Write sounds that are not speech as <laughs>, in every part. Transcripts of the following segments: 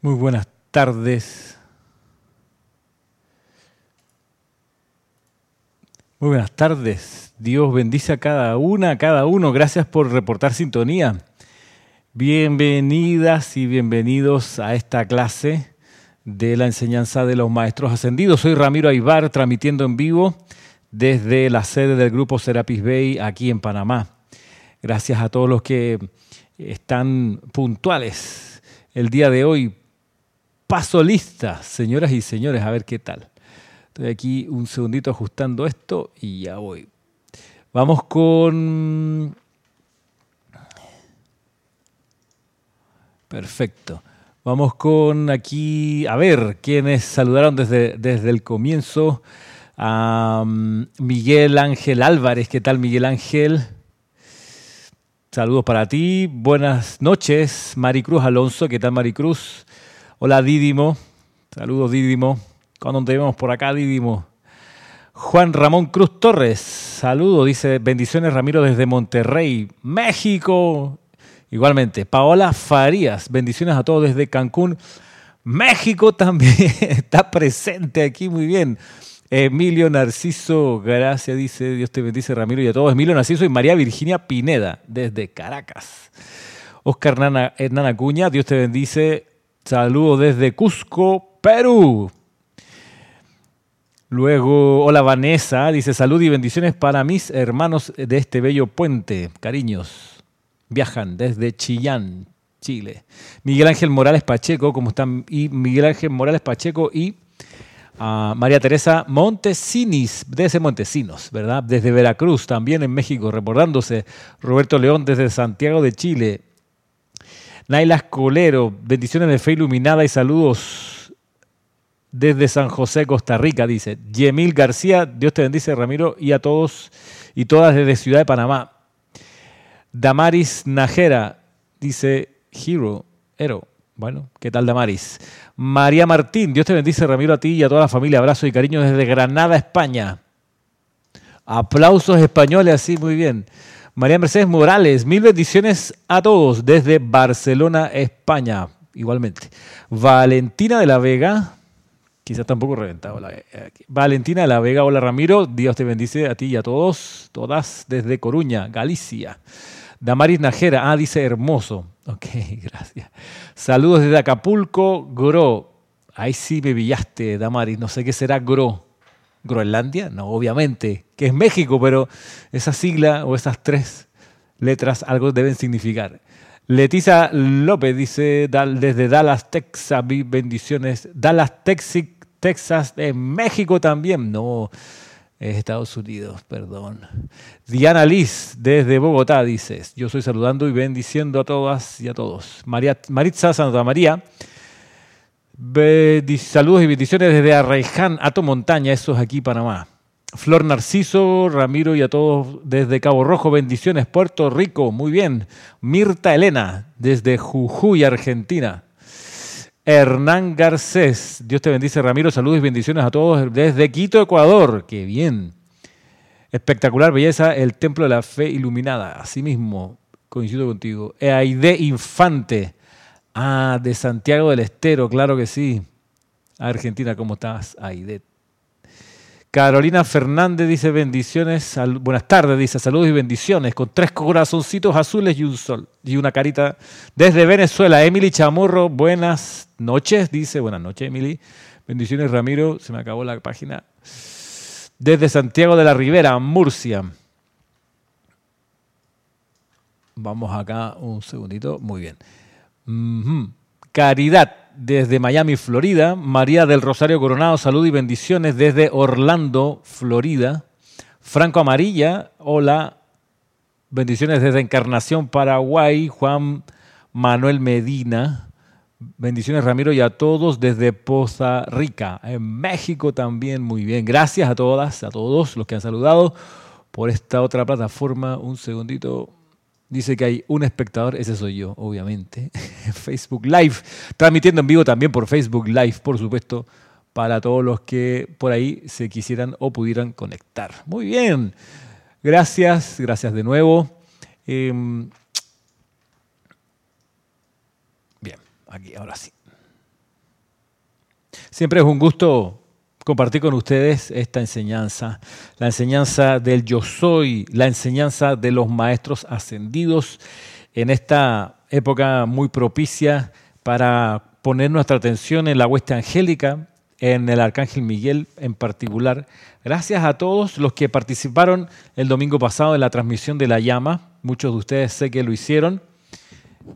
Muy buenas tardes. Muy buenas tardes. Dios bendice a cada una, a cada uno. Gracias por reportar sintonía. Bienvenidas y bienvenidos a esta clase de la enseñanza de los maestros ascendidos. Soy Ramiro Aybar, transmitiendo en vivo desde la sede del grupo Serapis Bay aquí en Panamá. Gracias a todos los que están puntuales el día de hoy. Paso lista, señoras y señores, a ver qué tal. Estoy aquí un segundito ajustando esto y ya voy. Vamos con... Perfecto. Vamos con aquí, a ver, quienes saludaron desde, desde el comienzo. A Miguel Ángel Álvarez, ¿qué tal Miguel Ángel? Saludos para ti. Buenas noches, Maricruz Alonso, ¿qué tal Maricruz? Hola Dídimo. Saludos Dídimo. Cuando te vemos por acá, Dídimo. Juan Ramón Cruz Torres. Saludos, dice bendiciones Ramiro desde Monterrey, México. Igualmente, Paola Farías, bendiciones a todos desde Cancún. México también <laughs> está presente aquí, muy bien. Emilio Narciso, gracias, dice, Dios te bendice Ramiro y a todos. Emilio Narciso y María Virginia Pineda, desde Caracas. Oscar Nana, Hernán Acuña, Dios te bendice. Saludos desde Cusco, Perú. Luego, hola Vanessa, dice salud y bendiciones para mis hermanos de este bello puente. Cariños, viajan desde Chillán, Chile. Miguel Ángel Morales Pacheco, ¿cómo están? Y Miguel Ángel Morales Pacheco y uh, María Teresa Montesinis, desde Montesinos, ¿verdad? Desde Veracruz, también en México, recordándose. Roberto León desde Santiago de Chile. Naila Colero, bendiciones de fe iluminada y saludos desde San José, Costa Rica, dice. Yemil García, Dios te bendice, Ramiro, y a todos y todas desde Ciudad de Panamá. Damaris Najera, dice Hero, Hero. Bueno, ¿qué tal Damaris? María Martín, Dios te bendice, Ramiro, a ti y a toda la familia. Abrazo y cariño desde Granada, España. Aplausos españoles, así, muy bien. María Mercedes Morales, mil bendiciones a todos desde Barcelona, España, igualmente. Valentina de la Vega, quizás tampoco reventado. La, eh, Valentina de la Vega, hola Ramiro, Dios te bendice a ti y a todos, todas desde Coruña, Galicia. Damaris Najera, ah, dice hermoso. <laughs> Ok, gracias. Saludos desde Acapulco, Gro. Ahí sí me pillaste, Damaris, no sé qué será Gro. ¿Groenlandia? No, obviamente, que es México, pero esa sigla o esas tres letras algo deben significar. Leticia López dice desde Dallas, Texas, bendiciones. Dallas, Texas, Texas, en México también. No, es Estados Unidos, perdón. Diana Liz, desde Bogotá, dices. Yo estoy saludando y bendiciendo a todas y a todos. María, Maritza Santa María, saludos y bendiciones desde Arraiján, Ato Montaña, aquí Panamá. Flor Narciso, Ramiro y a todos desde Cabo Rojo, bendiciones, Puerto Rico, muy bien. Mirta Elena, desde Jujuy, Argentina. Hernán Garcés, Dios te bendice, Ramiro, saludos y bendiciones a todos desde Quito, Ecuador, qué bien. Espectacular belleza, el templo de la fe iluminada, así mismo, coincido contigo. Aide Infante, ah, de Santiago del Estero, claro que sí. Argentina, ¿cómo estás, Aide? Carolina Fernández dice bendiciones, buenas tardes, dice saludos y bendiciones, con tres corazoncitos azules y un sol y una carita desde Venezuela. Emily Chamorro, buenas noches, dice, buenas noches Emily, bendiciones Ramiro, se me acabó la página. Desde Santiago de la Ribera, Murcia. Vamos acá un segundito, muy bien. Caridad desde Miami, Florida. María del Rosario Coronado, salud y bendiciones desde Orlando, Florida. Franco Amarilla, hola. Bendiciones desde Encarnación, Paraguay. Juan Manuel Medina. Bendiciones Ramiro y a todos desde Poza Rica. En México también, muy bien. Gracias a todas, a todos los que han saludado por esta otra plataforma. Un segundito. Dice que hay un espectador, ese soy yo, obviamente. <laughs> Facebook Live, transmitiendo en vivo también por Facebook Live, por supuesto, para todos los que por ahí se quisieran o pudieran conectar. Muy bien, gracias, gracias de nuevo. Em, bien, aquí, ahora sí. Siempre es un gusto compartir con ustedes esta enseñanza, la enseñanza del yo soy, la enseñanza de los maestros ascendidos en esta época muy propicia para poner nuestra atención en la hueste angélica, en el Arcángel Miguel en particular. Gracias a todos los que participaron el domingo pasado en la transmisión de la llama. Muchos de ustedes sé que lo hicieron.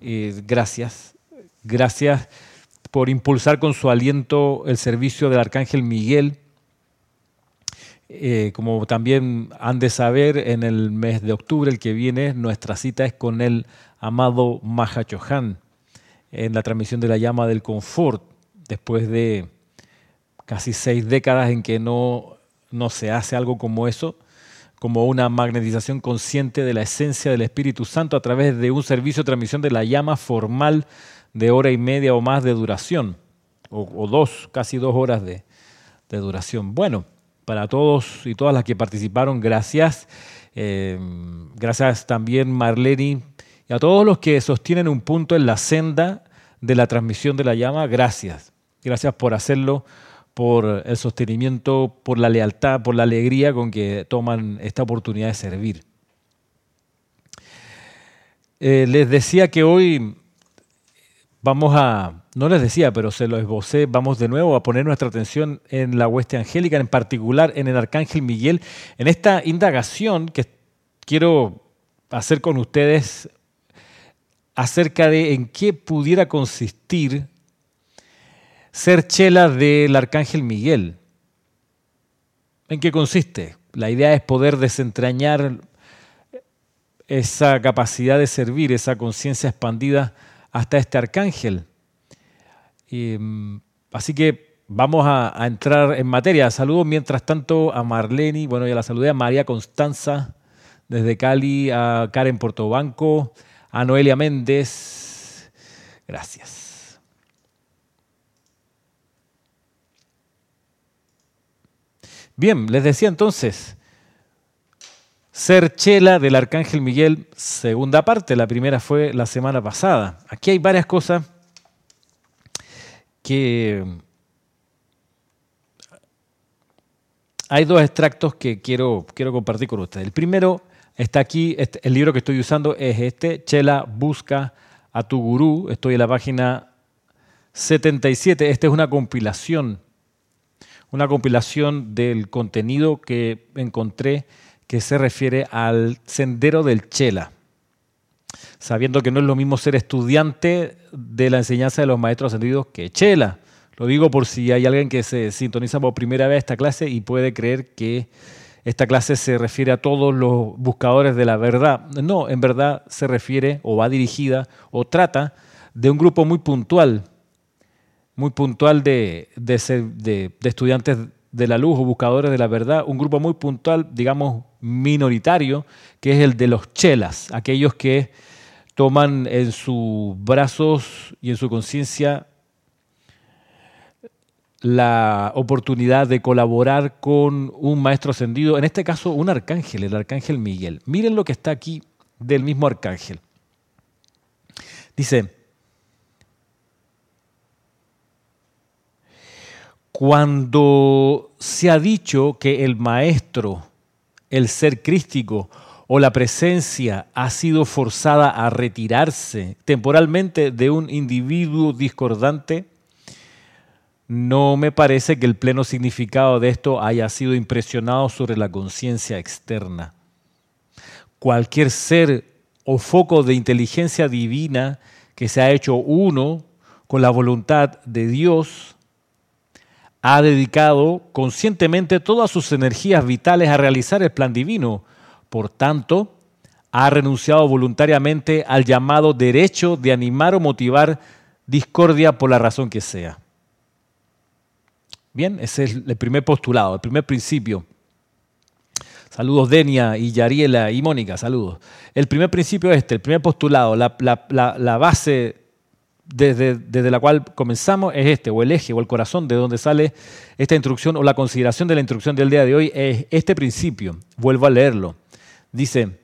gracias. Gracias por impulsar con su aliento el servicio del Arcángel Miguel. Eh, como también han de saber, en el mes de octubre, el que viene, nuestra cita es con el amado Mahachohan en la transmisión de la llama del confort, después de casi seis décadas en que no, no se hace algo como eso, como una magnetización consciente de la esencia del Espíritu Santo a través de un servicio de transmisión de la llama formal de hora y media o más de duración, o, dos, casi dos horas de, duración. Bueno, para todos y todas las que participaron, gracias. Eh, gracias también Marlene y a todos los que sostienen un punto en la senda de la transmisión de la llama, gracias. Gracias por hacerlo, por el sostenimiento, por la lealtad, por la alegría con que toman esta oportunidad de servir. Eh, les decía que hoy Vamos a, no les decía, pero se lo esbocé, vamos de nuevo a poner nuestra atención en la hueste angélica, en particular en el arcángel Miguel, en esta indagación que quiero hacer con ustedes acerca de en qué pudiera consistir ser chela del arcángel Miguel. ¿En qué consiste? La idea es poder desentrañar esa capacidad de servir, esa conciencia expandida hasta este arcángel. Mm, así que vamos a, entrar en materia. Saludos mientras tanto a Marlene, bueno, ya la saludé, a María Constanza desde Cali, a Karen Portobanco, a Noelia Méndez. Gracias. Bien, les decía entonces, ser chela del Arcángel Miguel, segunda parte. La primera fue la semana pasada. Aquí hay varias cosas que... Hay dos extractos que quiero, quiero compartir con ustedes. El primero está aquí, este, el libro que estoy usando es este, Chela Busca a tu gurú. Estoy en la página 77. Esta es una compilación, una compilación del contenido que encontré que se refiere al sendero del Chela, sabiendo que no es lo mismo ser estudiante de la enseñanza de los maestros ascendidos que Chela. Lo digo por si hay alguien que se sintoniza por primera vez esta clase y puede creer que esta clase se refiere a todos los buscadores de la verdad. No, en verdad se refiere o va dirigida o trata de un grupo muy puntual, muy puntual de, de, de estudiantes de la luz o buscadores de la verdad, un grupo muy puntual, digamos, minoritario, que es el de los chelas, aquellos que toman en sus brazos y en su conciencia la oportunidad de colaborar con un maestro ascendido, en este caso un arcángel, el arcángel Miguel. Miren lo que está aquí del mismo arcángel. Dice, cuando se ha dicho que el maestro el ser crístico o la presencia ha sido forzada a retirarse temporalmente de un individuo discordante, no me parece que el pleno significado de esto haya sido impresionado sobre la conciencia externa. Cualquier ser o foco de inteligencia divina que se ha hecho uno con la voluntad de Dios ha dedicado conscientemente todas sus energías vitales a realizar el plan divino. Por tanto, ha renunciado voluntariamente al llamado derecho de animar o motivar discordia por la razón que sea. Bien, ese es el primer postulado, el primer principio. Saludos Denia y Yariela y Mónica, saludos. El primer principio es este, el primer postulado, la, la base desde, la cual comenzamos es este, o el eje, o el corazón de donde sale esta instrucción, o la consideración de la instrucción del día de hoy, es este principio. Vuelvo a leerlo. Dice,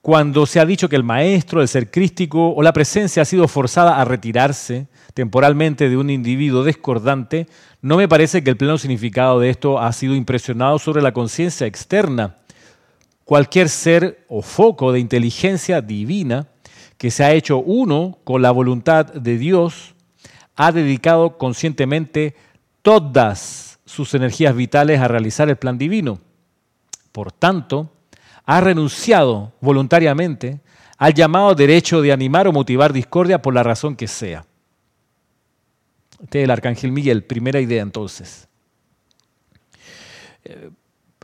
cuando se ha dicho que el maestro, el ser crístico o la presencia ha sido forzada a retirarse temporalmente de un individuo discordante, no me parece que el pleno significado de esto ha sido impresionado sobre la conciencia externa. Cualquier ser o foco de inteligencia divina que se ha hecho uno con la voluntad de Dios ha dedicado conscientemente todas sus energías vitales a realizar el plan divino. Por tanto, ha renunciado voluntariamente al llamado derecho de animar o motivar discordia por la razón que sea. Este es el Arcángel Miguel, primera idea entonces.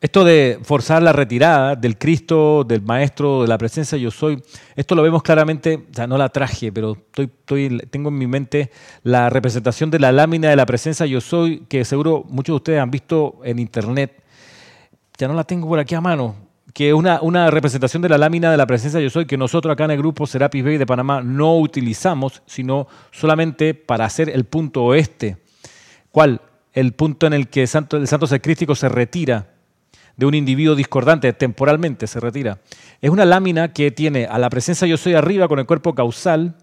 Esto de forzar la retirada del Cristo, del Maestro, de la presencia yo soy, esto lo vemos claramente, ya no la traje, pero estoy, tengo en mi mente la representación de la lámina de la presencia yo soy, que seguro muchos de ustedes han visto en internet. Ya no la tengo por aquí a mano, que es una, representación de la lámina de la presencia yo soy que nosotros acá en el grupo Serapis Bay de Panamá no utilizamos, sino solamente para hacer el punto oeste. ¿Cuál? El punto en el que el santo, el santo se retira de un individuo discordante, temporalmente se retira. Es una lámina que tiene a la presencia yo soy arriba con el cuerpo causal,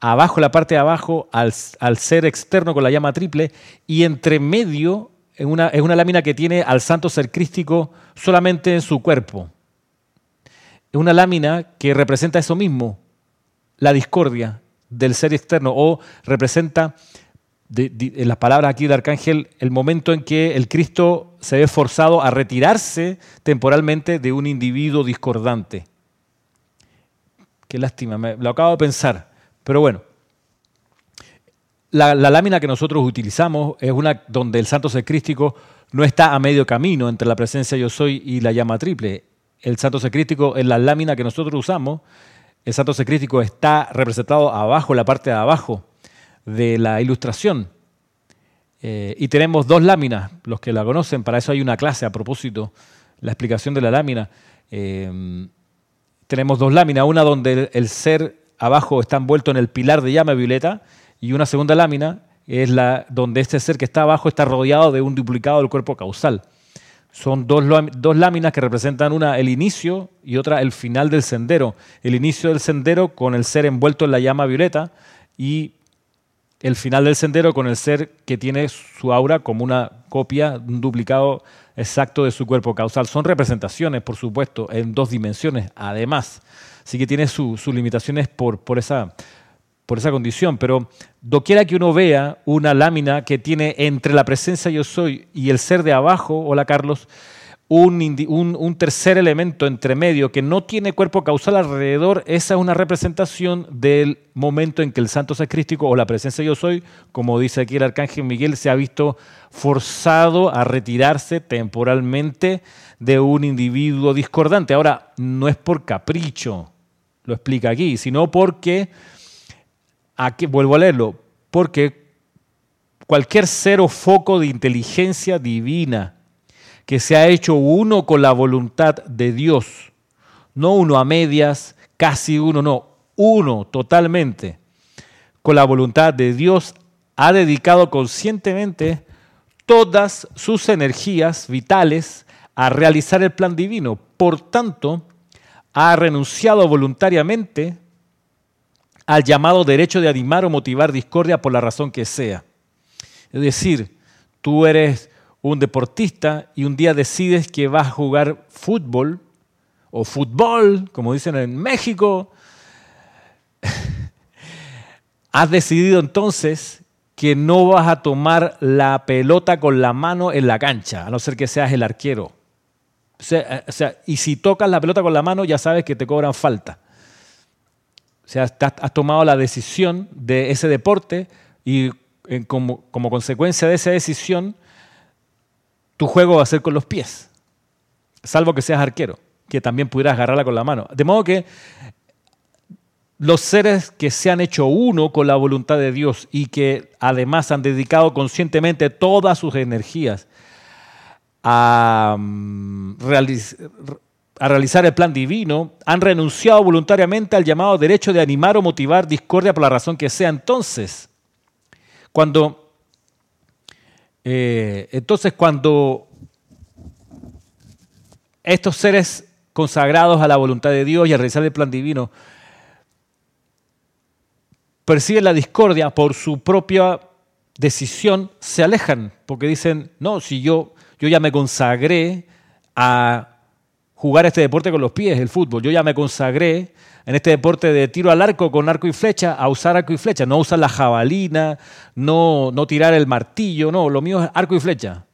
abajo, la parte de abajo, al, al ser externo con la llama triple, y entre medio es una, es una lámina que tiene al santo ser crístico solamente en su cuerpo. Es una lámina que representa eso mismo, la discordia del ser externo, o representa, en las palabras aquí del arcángel, el momento en que el Cristo se ve forzado a retirarse temporalmente de un individuo discordante. Qué lástima, me, lo acabo de pensar. Pero bueno, la, lámina que nosotros utilizamos es una donde el santo secrístico no está a medio camino entre la presencia yo soy y la llama triple. El santo secrístico en la lámina que nosotros usamos, el santo secrístico está representado abajo, en la parte de abajo de la ilustración. Eh, y tenemos dos láminas, los que la conocen, para eso hay una clase a propósito, la explicación de la lámina. Eh, tenemos dos láminas, una donde el ser abajo está envuelto en el pilar de llama violeta y una segunda lámina es la donde este ser que está abajo está rodeado de un duplicado del cuerpo causal. Son dos, dos, láminas que representan una el inicio y otra el final del sendero. El inicio del sendero con el ser envuelto en la llama violeta y el final del sendero con el ser que tiene su aura como una copia, un duplicado exacto de su cuerpo causal. Son representaciones, por supuesto, en dos dimensiones, además. Así que tiene sus limitaciones por, por esa por esa condición, pero doquiera que uno vea una lámina que tiene entre la presencia yo soy y el ser de abajo, hola Carlos, un, tercer elemento entre medio que no tiene cuerpo causal alrededor, esa es una representación del momento en que el santo sacrístico o la presencia yo soy, como dice aquí el arcángel Miguel, se ha visto forzado a retirarse temporalmente de un individuo discordante. Ahora, no es por capricho, lo explica aquí, sino porque Aquí, vuelvo a leerlo, porque cualquier ser o foco de inteligencia divina que se ha hecho uno con la voluntad de Dios, no uno a medias, casi uno, no, uno totalmente con la voluntad de Dios, ha dedicado conscientemente todas sus energías vitales a realizar el plan divino. Por tanto, ha renunciado voluntariamente al llamado derecho de animar o motivar discordia por la razón que sea. Es decir, tú eres un deportista y un día decides que vas a jugar fútbol o fútbol, como dicen en México. <laughs> Has decidido entonces que no vas a tomar la pelota con la mano en la cancha, a no ser que seas el arquero. sea, y si tocas la pelota con la mano, ya sabes que te cobran falta. O sea, has tomado la decisión de ese deporte y eh, como, consecuencia de esa decisión, tu juego va a ser con los pies, salvo que seas arquero, que también pudieras agarrarla con la mano. De modo que los seres que se han hecho uno con la voluntad de Dios y que además han dedicado conscientemente todas sus energías a mm, a realizar el plan divino, han renunciado voluntariamente al llamado derecho de animar o motivar discordia por la razón que sea. Entonces, cuando, eh, entonces cuando estos seres consagrados a la voluntad de Dios y a realizar el plan divino, persiguen la discordia por su propia decisión, se alejan, porque dicen, no, si yo, yo ya me consagré a jugar este deporte con los pies, el fútbol, yo ya me consagré en este deporte de tiro al arco con arco y flecha, a usar arco y flecha, no usar la jabalina, no, no tirar el martillo, no, lo mío es arco y flecha.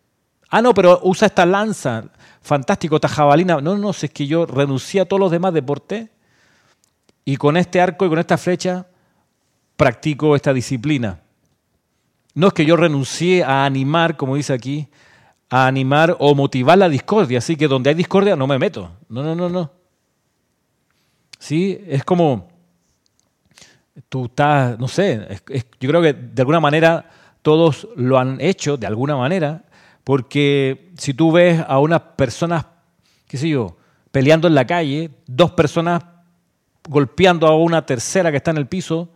Ah, no, pero usa esta lanza, fantástico, esta jabalina. No, no, es que yo renuncié a todos los demás deportes y con este arco y con esta flecha practico esta disciplina. No es que yo renuncié a animar, como dice aquí, a animar o motivar la discordia. Así que donde hay discordia no me meto. No, no, no, no. Sí, es como tú estás, no sé, yo creo que de alguna manera todos lo han hecho, de alguna manera, porque si tú ves a unas personas, qué sé yo, peleando en la calle, dos personas golpeando a una tercera que está en el piso,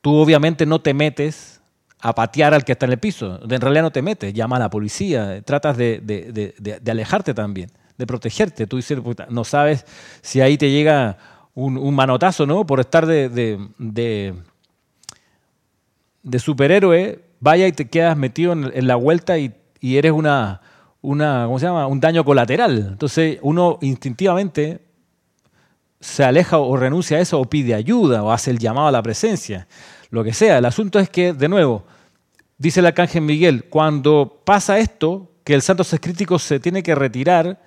tú obviamente no te metes a patear al que está en el piso. En realidad no te metes, llama a la policía, tratas de, alejarte también, de protegerte. Tú dices, no sabes si ahí te llega un, manotazo, ¿no? Por estar de, de, superhéroe, vaya y te quedas metido en la vuelta y eres una, una, ¿cómo se llama? un daño colateral. Entonces uno instintivamente se aleja o renuncia a eso o pide ayuda o hace el llamado a la presencia, lo que sea. El asunto es que, de nuevo, dice el arcángel Miguel, cuando pasa esto, que el santo crítico se tiene que retirar,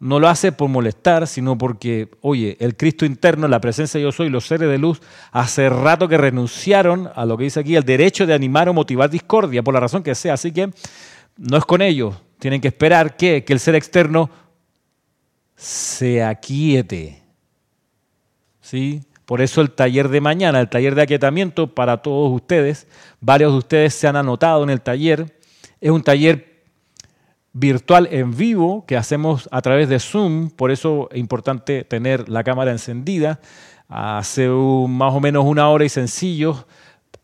no lo hace por molestar, sino porque, oye, el Cristo interno, la presencia de yo soy, los seres de luz, hace rato que renunciaron a lo que dice aquí, el derecho de animar o motivar discordia, por la razón que sea. Así que no es con ellos. Tienen que esperar que, el ser externo se aquiete. ¿Sí? Por eso el taller de mañana, el taller de aquietamiento para todos ustedes, varios de ustedes se han anotado en el taller. Es un taller virtual en vivo que hacemos a través de Zoom, por eso es importante tener la cámara encendida. Hace más o menos una hora y sencillo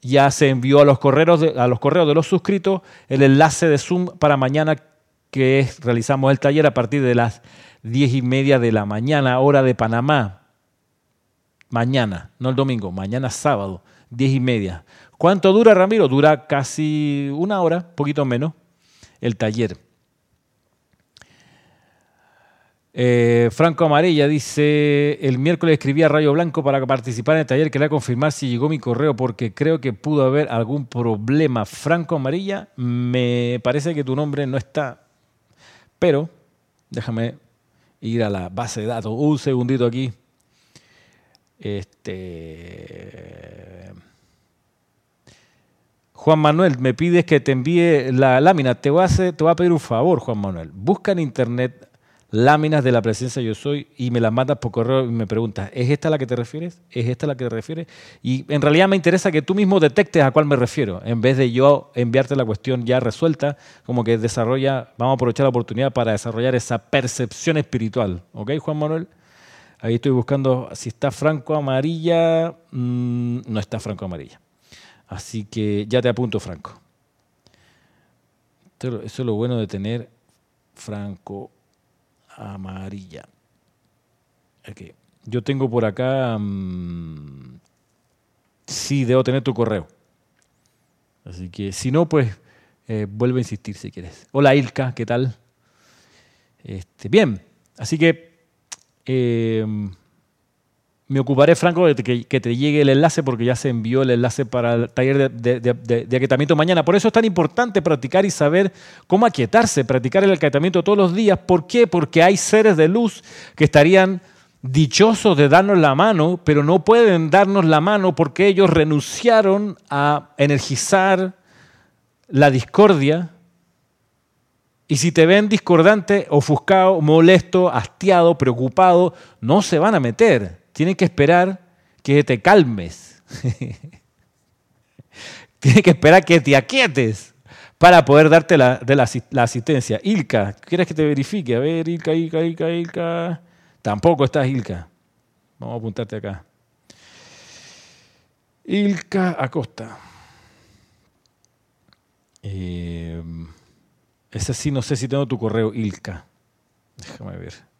ya se envió a los, correos de, a los correos de los suscritos el enlace de Zoom para mañana que realizamos el taller a partir de las diez y media de la mañana, hora de Panamá. Mañana, no el domingo, mañana sábado, diez y media. ¿Cuánto dura, Ramiro? Dura casi una hora, poquito menos, el taller. Eh, Franco Amarilla dice, el miércoles escribí a Rayo Blanco para participar en el taller, quería confirmar si llegó mi correo porque creo que pudo haber algún problema. Franco Amarilla, me parece que tu nombre no está, pero déjame ir a la base de datos. Un segundito aquí. Este... Juan Manuel, me pides que te envíe la lámina. Te voy a, hacer, te voy a pedir un favor, Juan Manuel. Busca en internet láminas de la presencia yo soy y me las mandas por correo y me preguntas, ¿es esta la que te refieres? ¿Es esta la que te refieres? Y en realidad me interesa que tú mismo detectes a cuál me refiero, en vez de yo enviarte la cuestión ya resuelta, como que desarrolla, vamos a aprovechar la oportunidad para desarrollar esa percepción espiritual. ¿Ok, Juan Manuel? Ahí estoy buscando si está Franco Amarilla. Mm, no está Franco Amarilla. Así que ya te apunto, Franco. Eso es lo bueno de tener Franco amarilla. Yo tengo por acá. Mm, sí, debo tener tu correo. Así que si no, pues eh, vuelve a insistir si quieres. Hola Ilka, ¿qué tal? Este, bien, así que eh, me ocuparé, Franco, de que, te llegue el enlace porque ya se envió el enlace para el taller de, de, aquietamiento mañana. Por eso es tan importante practicar y saber cómo aquietarse, practicar el aquietamiento todos los días. ¿Por qué? Porque hay seres de luz que estarían dichosos de darnos la mano, pero no pueden darnos la mano porque ellos renunciaron a energizar la discordia. Y si te ven discordante, ofuscado, molesto, hastiado, preocupado, no se van a meter tienen que esperar que te calmes. <laughs> tienen que esperar que te aquietes para poder darte la, de la, asistencia. Ilka, ¿quieres que te verifique? A ver, Ilka, Ilka, Ilka, Ilka. Tampoco estás Ilka. Vamos a apuntarte acá. Ilka Acosta. Eh, ese sí, no sé si tengo tu correo, Ilka. Déjame ver.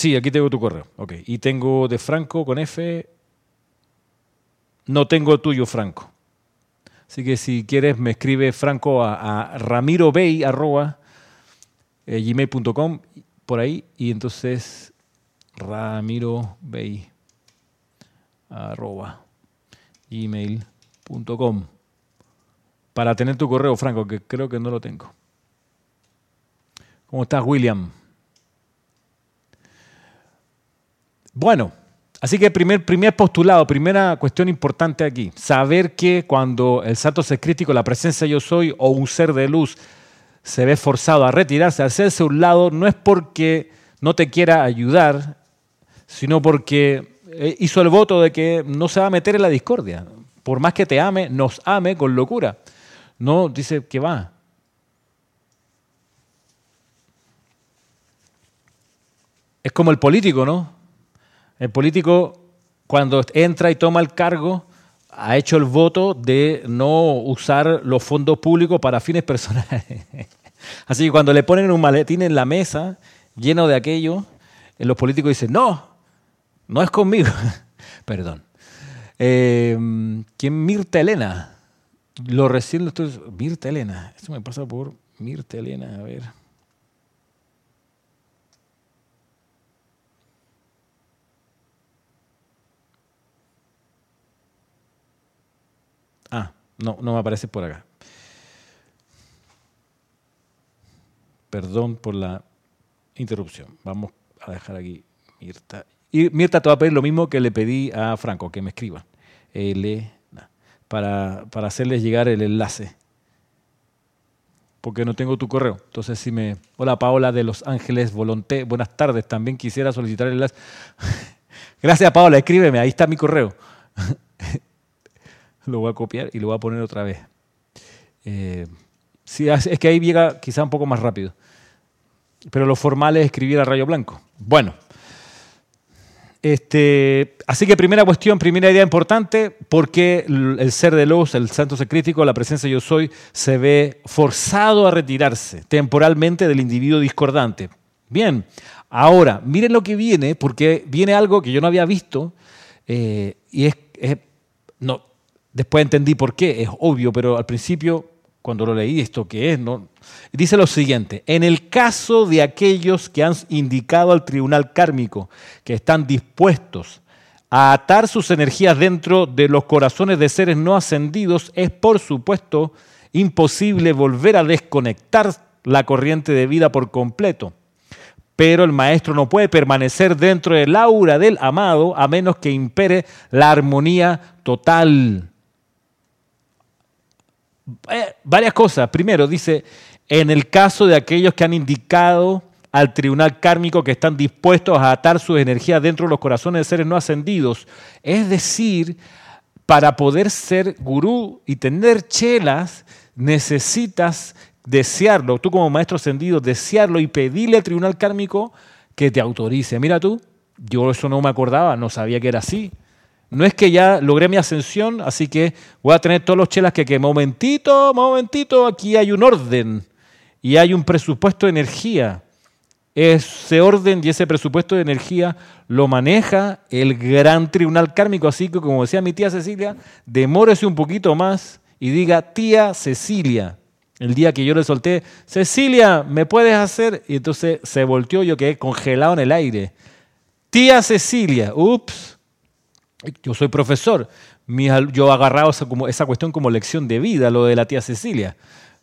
Sí, aquí tengo tu correo. Ok. Y tengo de Franco con F. No tengo tuyo, Franco. Así que si quieres, me escribe Franco a, a ramirobey.gmail.com por ahí. Y entonces, ramirobey para tener tu correo, Franco, que creo que no lo tengo. ¿Cómo estás, William? Bueno, así que primer, primer postulado, primera cuestión importante aquí, saber que cuando el santo es crítico, la presencia yo soy o un ser de luz se ve forzado a retirarse, a hacerse un lado, no es porque no te quiera ayudar, sino porque eh, hizo el voto de que no se va a meter en la discordia. Por más que te ame, nos ame con locura. No dice que va. Es como el político, ¿no? El político, cuando entra y toma el cargo, ha hecho el voto de no usar los fondos públicos para fines <laughs> personales. Así que cuando le ponen un maletín en la mesa lleno de aquello, eh, los políticos dicen, no, no es conmigo. <laughs> Perdón. Eh, ¿Quién? Mirta Elena. Lo recién lo estoy... Mirta Elena. Esto me pasa por Mirta Elena. A ver. Ah, no, no me aparece por acá. Perdón por la interrupción. Vamos a dejar aquí Mirta. Y Mirta te va a pedir lo mismo que le pedí a Franco, que me escriba. para, para hacerles llegar el enlace. Porque no tengo tu correo. Entonces, si me. Hola Paola de Los Ángeles Volonté. Buenas tardes. También quisiera solicitar el enlace. <laughs> Gracias, Paola. Escríbeme. Ahí está mi correo. <laughs> <laughs> lo voy a copiar y lo voy a poner otra vez. Eh, sí, es que ahí llega quizá un poco más rápido. Pero lo formal es escribir a rayo blanco. Bueno. Este, así que primera cuestión, primera idea importante, porque el ser de luz, el santo ser crítico, la presencia yo soy, se ve forzado a retirarse temporalmente del individuo discordante. Bien, ahora, miren lo que viene, porque viene algo que yo no había visto, eh, y es, no, después entendí por qué, es obvio, pero al principio cuando lo leí, esto que es, ¿no? Dice lo siguiente, en el caso de aquellos que han indicado al tribunal kármico que están dispuestos a atar sus energías dentro de los corazones de seres no ascendidos, es por supuesto imposible volver a desconectar la corriente de vida por completo. Pero el maestro no puede permanecer dentro del aura del amado a menos que impere la armonía total. Eh, varias cosas. Primero, dice, en el caso de aquellos que han indicado al tribunal kármico que están dispuestos a atar sus energías dentro de los corazones de seres no ascendidos. Es decir, para poder ser gurú y tener chelas, necesitas desearlo. Tú como maestro ascendido, desearlo y pedirle al tribunal kármico que te autorice. Mira tú, yo eso no me acordaba, no sabía que era así. No es que ya logré mi ascensión, así que voy a tener todos los chelas que, que momentito, momentito, aquí hay un orden y hay un presupuesto de energía. Ese orden y ese presupuesto de energía lo maneja el gran tribunal kármico, así que como decía mi tía Cecilia, demórese un poquito más y diga, tía Cecilia, el día que yo le solté, Cecilia, ¿me puedes hacer? Y entonces se volteó, yo quedé congelado en el aire. Tía Cecilia, ups, yo soy profesor, yo he agarrado esa, cuestión como lección de vida, lo de la tía Cecilia.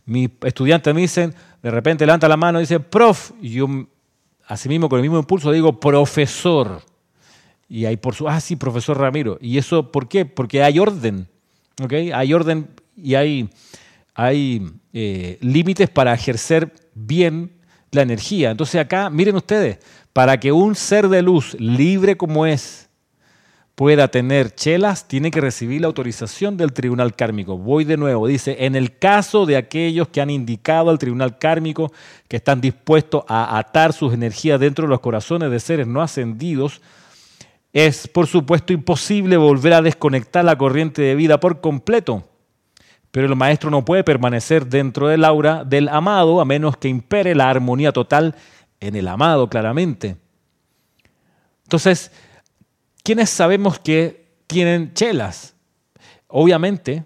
Mis estudiantes me dicen, de repente levanta la mano y dice, prof, y yo así mismo con el mismo impulso digo, profesor. Y ahí por su, ah, sí, profesor Ramiro. ¿Y eso por qué? Porque hay orden, ¿ok? Hay orden y hay, hay eh, límites para ejercer bien la energía. Entonces acá, miren ustedes, para que un ser de luz libre como es, pueda tener chelas, tiene que recibir la autorización del tribunal kármico. Voy de nuevo, dice, en el caso de aquellos que han indicado al tribunal kármico que están dispuestos a atar sus energías dentro de los corazones de seres no ascendidos, es por supuesto imposible volver a desconectar la corriente de vida por completo. Pero el maestro no puede permanecer dentro del aura del amado a menos que impere la armonía total en el amado, claramente. Entonces, ¿quiénes sabemos que tienen chelas? Obviamente,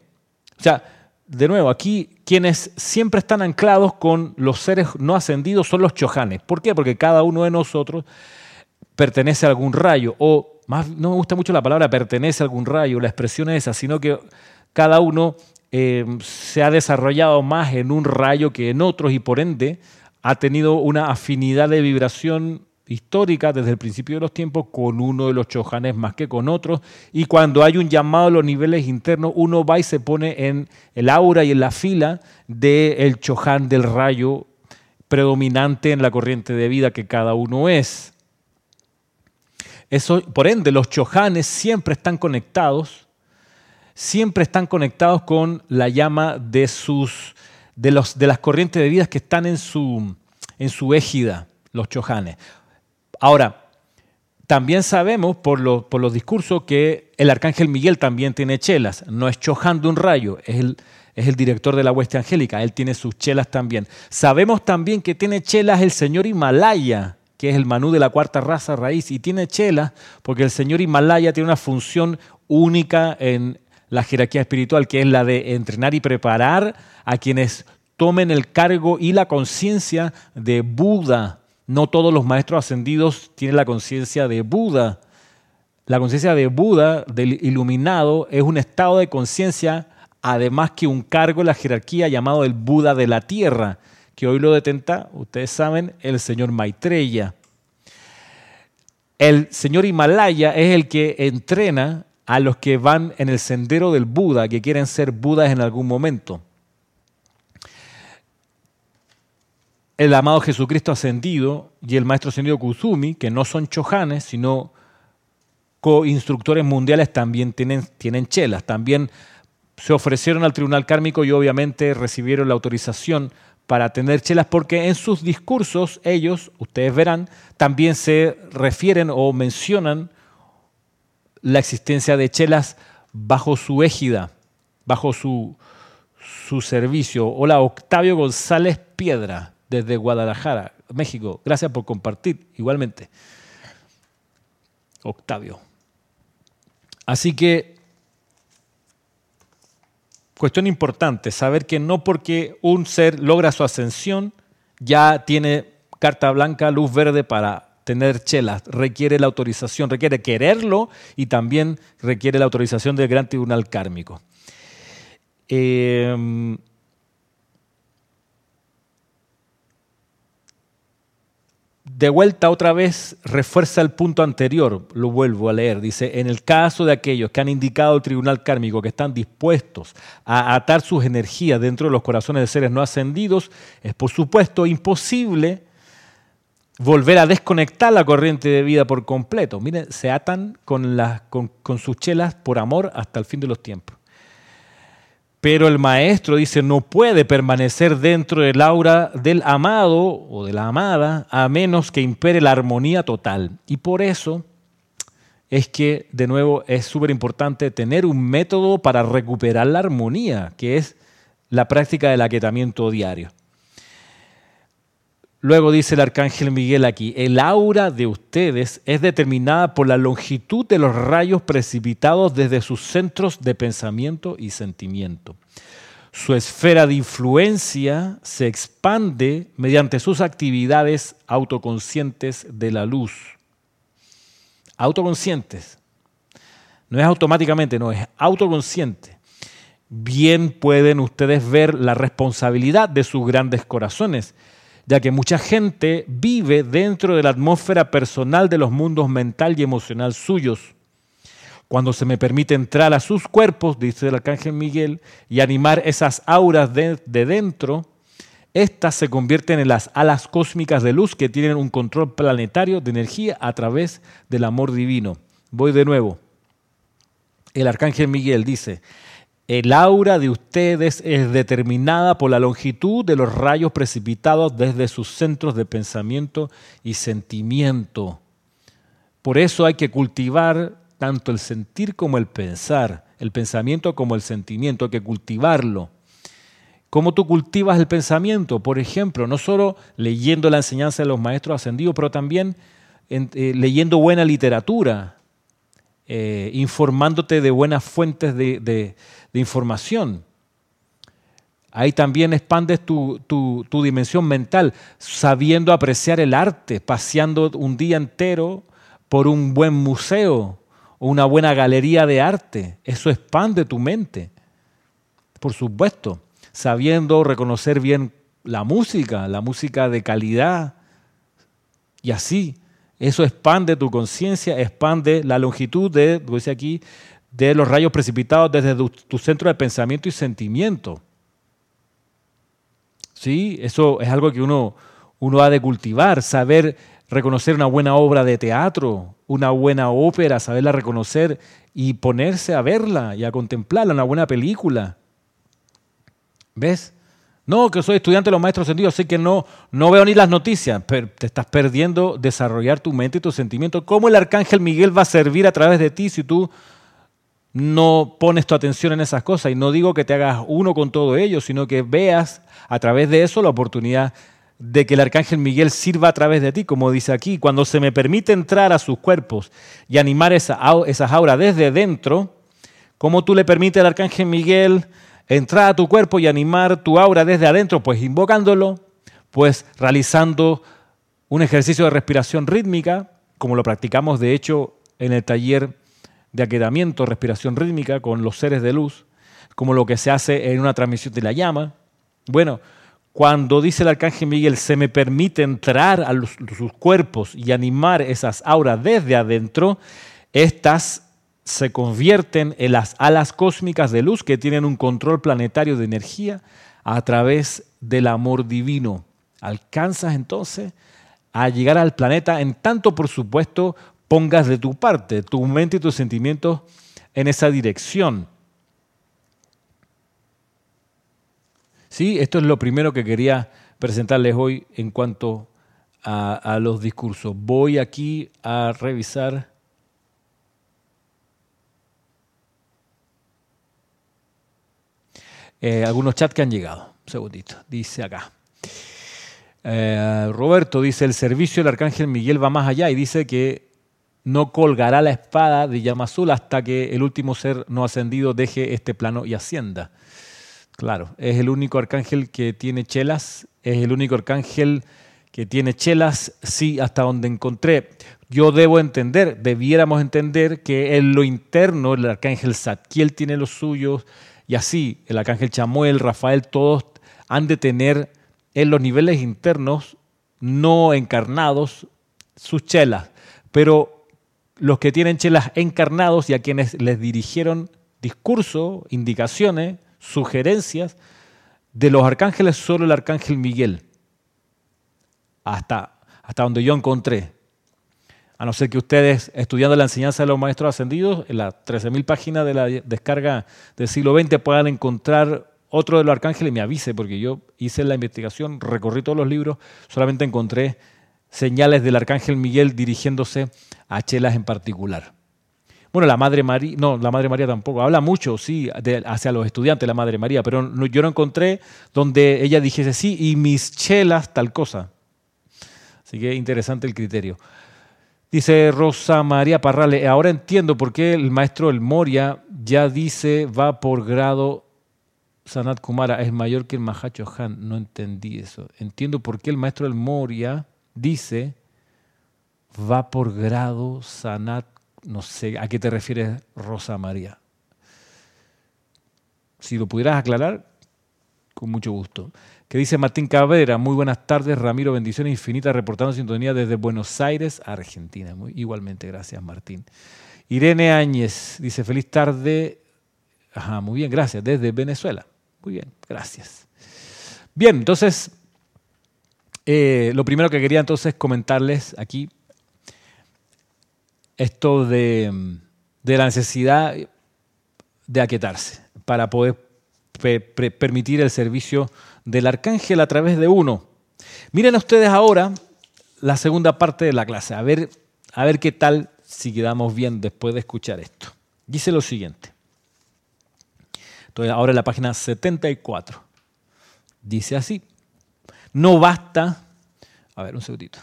o sea, de nuevo, aquí quienes siempre están anclados con los seres no ascendidos son los chojanes. ¿Por qué? Porque cada uno de nosotros pertenece a algún rayo, o más, no me gusta mucho la palabra pertenece a algún rayo, la expresión es esa, sino que cada uno eh, se ha desarrollado más en un rayo que en otros y por ende ha tenido una afinidad de vibración histórica desde el principio de los tiempos con uno de los chojanes más que con otros. Y cuando hay un llamado a los niveles internos, uno va y se pone en el aura y en la fila del el chohan del rayo predominante en la corriente de vida que cada uno es. Eso, por ende, los chohanes siempre están conectados, siempre están conectados con la llama de sus de, los, de las corrientes de vida que están en su, en su égida, los chohanes. Ahora, también sabemos por, los discursos que el arcángel Miguel también tiene chelas. No es chohan de un rayo, es el, es el director de la hueste angélica. Él tiene sus chelas también. Sabemos también que tiene chelas el señor Himalaya, que es el Manú de la cuarta raza raíz. Y tiene chelas porque el señor Himalaya tiene una función única en la jerarquía espiritual, que es la de entrenar y preparar a quienes tomen el cargo y la conciencia de Buda no todos los maestros ascendidos tienen la conciencia de Buda. La conciencia de Buda, del iluminado, es un estado de conciencia, además que un cargo en la jerarquía llamado el Buda de la tierra, que hoy lo detenta, ustedes saben, el señor Maitreya. El señor Himalaya es el que entrena a los que van en el sendero del Buda, que quieren ser Budas en algún momento. El amado Jesucristo ascendido y el maestro ascendido Kuzumi, que no son chojanes, sino co-instructores mundiales, también tienen, tienen chelas. También se ofrecieron al tribunal kármico y obviamente recibieron la autorización para tener chelas porque en sus discursos ellos, ustedes verán, también se refieren o mencionan la existencia de chelas bajo su égida, bajo su, su servicio. Hola, Octavio González Piedra desde Guadalajara, México. Gracias por compartir igualmente. Octavio. Así que, cuestión importante, saber que no porque un ser logra su ascensión, ya tiene carta blanca, luz verde para tener chelas. Requiere la autorización, requiere quererlo y también requiere la autorización del gran tribunal kármico. Eh, de vuelta otra vez refuerza el punto anterior, lo vuelvo a leer, dice, en el caso de aquellos que han indicado al tribunal kármico que están dispuestos a atar sus energías dentro de los corazones de seres no ascendidos, es por supuesto imposible volver a desconectar la corriente de vida por completo. Miren, se atan con, las, con sus chelas por amor hasta el fin de los tiempos. Pero el maestro dice, no puede permanecer dentro del aura del amado o de la amada a menos que impere la armonía total. Y por eso es que, de nuevo, es súper importante tener un método para recuperar la armonía, que es la práctica del aquietamiento diario. Luego dice el arcángel Miguel aquí, el aura de ustedes es determinada por la longitud de los rayos precipitados desde sus centros de pensamiento y sentimiento. Su esfera de influencia se expande mediante sus actividades autoconscientes de la luz. Autoconscientes. No es automáticamente, no, es autoconsciente. Bien pueden ustedes ver la responsabilidad de sus grandes corazones ya que mucha gente vive dentro de la atmósfera personal de los mundos mental y emocional suyos. Cuando se me permite entrar a sus cuerpos, dice el arcángel Miguel, y animar esas auras de, dentro, estas se convierten en las alas cósmicas de luz que tienen un control planetario de energía a través del amor divino. Voy de nuevo. El arcángel Miguel dice, el aura de ustedes es determinada por la longitud de los rayos precipitados desde sus centros de pensamiento y sentimiento. Por eso hay que cultivar tanto el sentir como el pensar, el pensamiento como el sentimiento, hay que cultivarlo. ¿Cómo tú cultivas el pensamiento? Por ejemplo, no solo leyendo la enseñanza de los maestros ascendidos, pero también eh, leyendo buena literatura, eh, informándote de buenas fuentes de, información. Ahí también expandes tu, tu, dimensión mental, sabiendo apreciar el arte, paseando un día entero por un buen museo o una buena galería de arte. Eso expande tu mente, por supuesto, sabiendo reconocer bien la música, la música de calidad. Y así, eso expande tu conciencia, expande la longitud de, dice aquí, de los rayos precipitados desde tu, centro de pensamiento y sentimiento. ¿Sí? Eso es algo que uno, uno ha de cultivar, saber reconocer una buena obra de teatro, una buena ópera, saberla reconocer y ponerse a verla y a contemplarla, una buena película. ¿Ves? No, que soy estudiante de los maestros sentidos, así que no, no veo ni las noticias, pero te estás perdiendo desarrollar tu mente y tus sentimientos. ¿Cómo el arcángel Miguel va a servir a través de ti si tú no pones tu atención en esas cosas? Y no digo que te hagas uno con todo ello, sino que veas a través de eso la oportunidad de que el arcángel Miguel sirva a través de ti, como dice aquí, cuando se me permite entrar a sus cuerpos y animar esa, esas auras desde dentro, ¿cómo tú le permites al arcángel Miguel entrar a tu cuerpo y animar tu aura desde adentro, pues invocándolo, pues realizando un ejercicio de respiración rítmica, como lo practicamos de hecho en el taller de aquedamiento, respiración rítmica con los seres de luz, como lo que se hace en una transmisión de la llama. Bueno, cuando dice el arcángel Miguel, se me permite entrar a sus cuerpos y animar esas auras desde adentro, estas se convierten en las alas cósmicas de luz que tienen un control planetario de energía a través del amor divino. Alcanzas entonces a llegar al planeta en tanto, por supuesto, pongas de tu parte tu mente y tus sentimientos en esa dirección. Sí, esto es lo primero que quería presentarles hoy en cuanto a, los discursos. Voy aquí a revisar Eh, algunos chats que han llegado. Un segundito. Dice acá. Eh, Roberto dice, el servicio del arcángel Miguel va más allá y dice que no colgará la espada de llama azul hasta que el último ser no ascendido deje este plano y ascienda. Claro, es el único arcángel que tiene chelas, es el único arcángel que tiene chelas, sí, hasta donde encontré. Yo debo entender, debiéramos entender que en lo interno el arcángel Zadkiel tiene los suyos, y así el arcángel Chamuel, Rafael, todos han de tener en los niveles internos no encarnados sus chelas, pero los que tienen chelas encarnados y a quienes les dirigieron discurso, indicaciones, sugerencias, de los arcángeles solo el arcángel Miguel, hasta, hasta donde yo encontré. A no ser que ustedes, estudiando la enseñanza de los maestros ascendidos, en las 13.000 páginas de la descarga del siglo XX puedan encontrar otro de los arcángeles y me avise, porque yo hice la investigación, recorrí todos los libros, solamente encontré señales del arcángel Miguel dirigiéndose a Chelas en particular. Bueno, la Madre María, no, la Madre María tampoco, habla mucho, sí, hacia los estudiantes la Madre María, pero yo no encontré donde ella dijese, sí, y mis chelas tal cosa. Así que interesante el criterio. Dice Rosa María Parrale, ahora entiendo por qué el maestro El Moria ya dice va por grado Sanat Kumara, es mayor que el Mahacho Han. No entendí eso. Entiendo por qué el maestro El Moria dice va por grado Sanat, no sé, ¿a qué te refieres Rosa María? Si lo pudieras aclarar, con mucho gusto que dice Martín Cabrera, muy buenas tardes, Ramiro, bendiciones infinitas, reportando sintonía desde Buenos Aires, Argentina. Igualmente, gracias Martín. Irene Áñez dice, feliz tarde, Ajá, muy bien, gracias, desde Venezuela. Muy bien, gracias. Bien, entonces, eh, lo primero que quería entonces comentarles aquí, esto de, de la necesidad de aquietarse para poder permitir el servicio del arcángel a través de uno. Miren ustedes ahora la segunda parte de la clase, a ver, a ver qué tal si quedamos bien después de escuchar esto. Dice lo siguiente. Entonces, ahora en la página 74. Dice así. No basta. A ver, un segundito.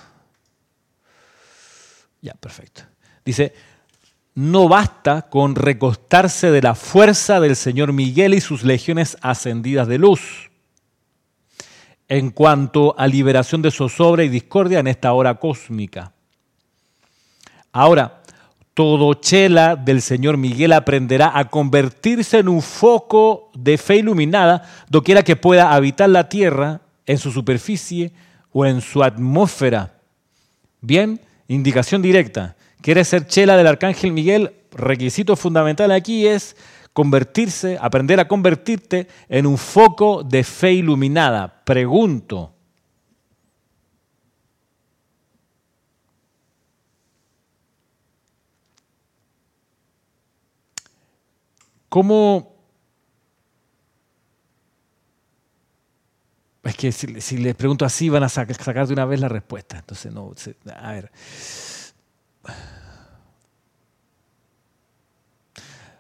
Ya, perfecto. Dice, no basta con recostarse de la fuerza del Señor Miguel y sus legiones ascendidas de luz. En cuanto a liberación de zozobra y discordia en esta hora cósmica. Ahora, todo chela del Señor Miguel aprenderá a convertirse en un foco de fe iluminada, doquiera que pueda habitar la tierra en su superficie o en su atmósfera. Bien, indicación directa. ¿Quieres ser chela del Arcángel Miguel? Requisito fundamental aquí es convertirse, aprender a convertirte en un foco de fe iluminada. Pregunto, ¿cómo Es que si, les pregunto así van a sacar de una vez la respuesta. Entonces, no, a ver.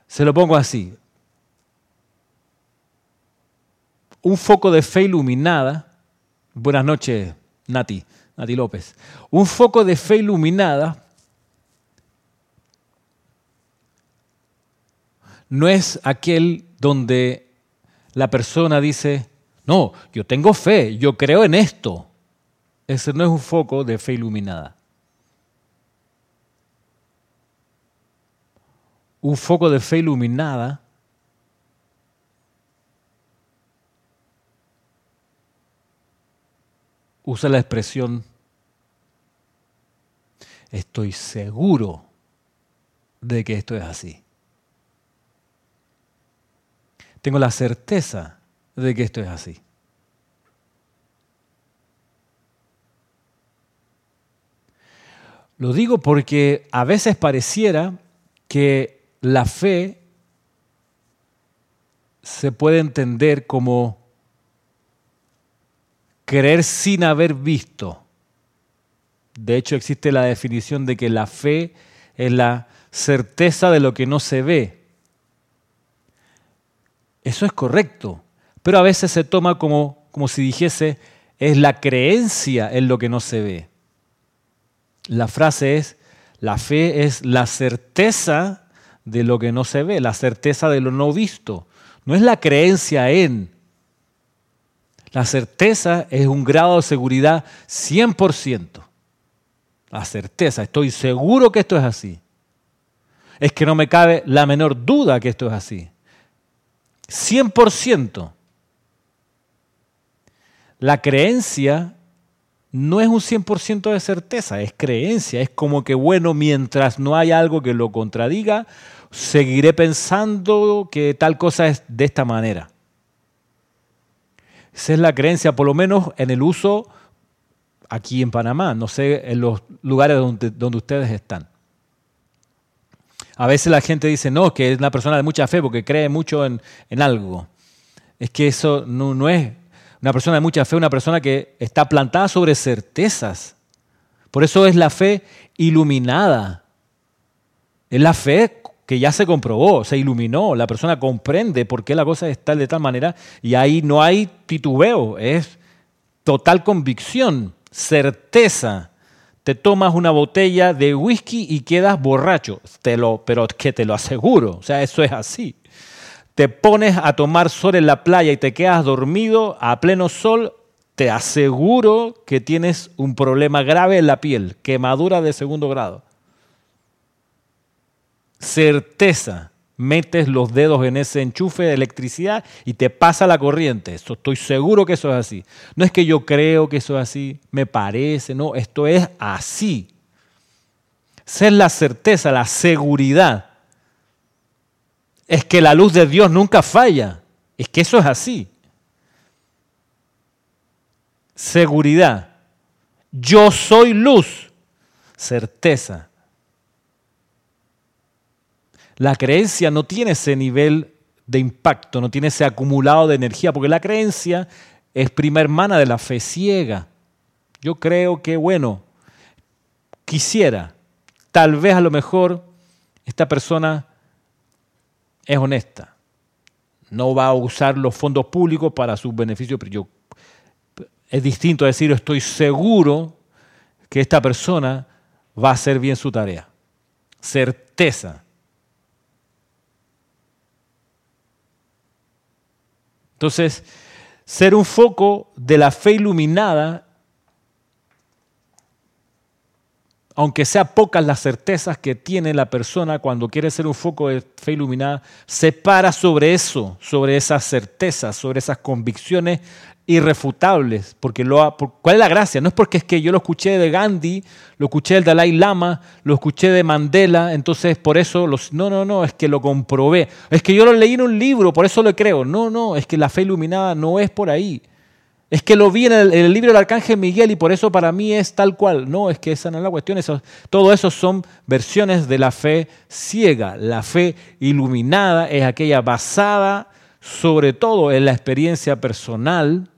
Se lo pongo así. Un foco de fe iluminada. Buenas noches, Nati, Nati López. Un foco de fe iluminada no es aquel donde la persona dice, no, yo tengo fe, yo creo en esto. Ese no es un foco de fe iluminada. Un foco de fe iluminada usa la expresión estoy seguro de que esto es así. Tengo la certeza de que esto es así. Lo digo porque a veces pareciera que la fe se puede entender como creer sin haber visto. De hecho, existe la definición de que la fe es la certeza de lo que no se ve. Eso es correcto pero a veces se toma como, como si dijese, es la creencia en lo que no se ve. La frase es, la fe es la certeza de lo que no se ve, la certeza de lo no visto. No es la creencia en. La certeza es un grado de seguridad 100%. La certeza, estoy seguro que esto es así. Es que no me cabe la menor duda que esto es así. 100%. La creencia no es un 100% de certeza, es creencia, es como que, bueno, mientras no haya algo que lo contradiga, seguiré pensando que tal cosa es de esta manera. Esa es la creencia, por lo menos en el uso aquí en Panamá, no sé en los lugares donde, ustedes están. A veces la gente dice, no, que es una persona de mucha fe porque cree mucho en, algo. Es que eso no, no es una persona de mucha fe, una persona que está plantada sobre certezas. Por eso es la fe iluminada. Es la fe que ya se comprobó, se iluminó, la persona comprende por qué la cosa está de tal manera y ahí no hay titubeo, es total convicción, certeza. Te tomas una botella de whisky y quedas borracho, te lo, pero que te lo aseguro, o sea, eso es así te pones a tomar sol en la playa y te quedas dormido a pleno sol, te aseguro que tienes un problema grave en la piel, quemadura de segundo grado. Certeza, metes los dedos en ese enchufe de electricidad y te pasa la corriente. Eso, estoy seguro que eso es así. No es que yo creo que eso es así, me parece, no, esto es así. Esa es la certeza, la seguridad es que la luz de Dios nunca falla. Es que eso es así. Seguridad. Yo soy luz. Certeza. La creencia no tiene ese nivel de impacto, no tiene ese acumulado de energía, porque la creencia es prima hermana de la fe ciega. Yo creo que, bueno, quisiera, tal vez a lo mejor esta persona es honesta. No va a usar los fondos públicos para sus beneficios. Pero yo, es distinto a decir, estoy seguro que esta persona va a hacer bien su tarea. Certeza. Entonces, ser un foco de la fe iluminada aunque sea pocas las certezas que tiene la persona cuando quiere ser un foco de fe iluminada, se para sobre eso, sobre esas certezas, sobre esas convicciones irrefutables. Porque lo, ¿Cuál es la gracia? No es porque es que yo lo escuché de Gandhi, lo escuché del Dalai Lama, lo escuché de Mandela, entonces por eso los... No, no, no, es que lo comprobé. Es que yo lo leí en un libro, por eso lo creo. No, no, es que la fe iluminada no es por ahí. Es que lo vi en el, libro del Arcángel Miguel y por eso para mí es tal cual. No, es que esa no es la cuestión. Eso, todo eso son versiones de la fe ciega. La fe iluminada es aquella basada sobre todo en la experiencia personal,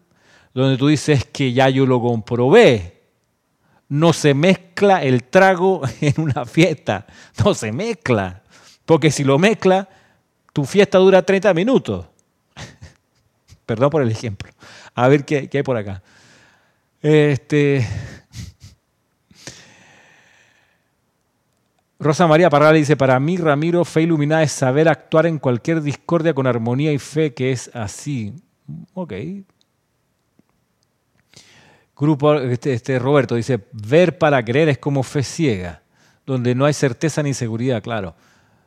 donde tú dices que ya yo lo comprobé. No se mezcla el trago <laughs> en una fiesta. No se mezcla. Porque si lo mezcla, tu fiesta dura 30 minutos. Perdón por el ejemplo. A ver qué, hay por acá. Este. Rosa María Parral dice, para mí, Ramiro, fe iluminada es saber actuar en cualquier discordia con armonía y fe que es así. Ok. Grupo, este, este Roberto dice, ver para creer es como fe ciega, donde no hay certeza ni seguridad, claro,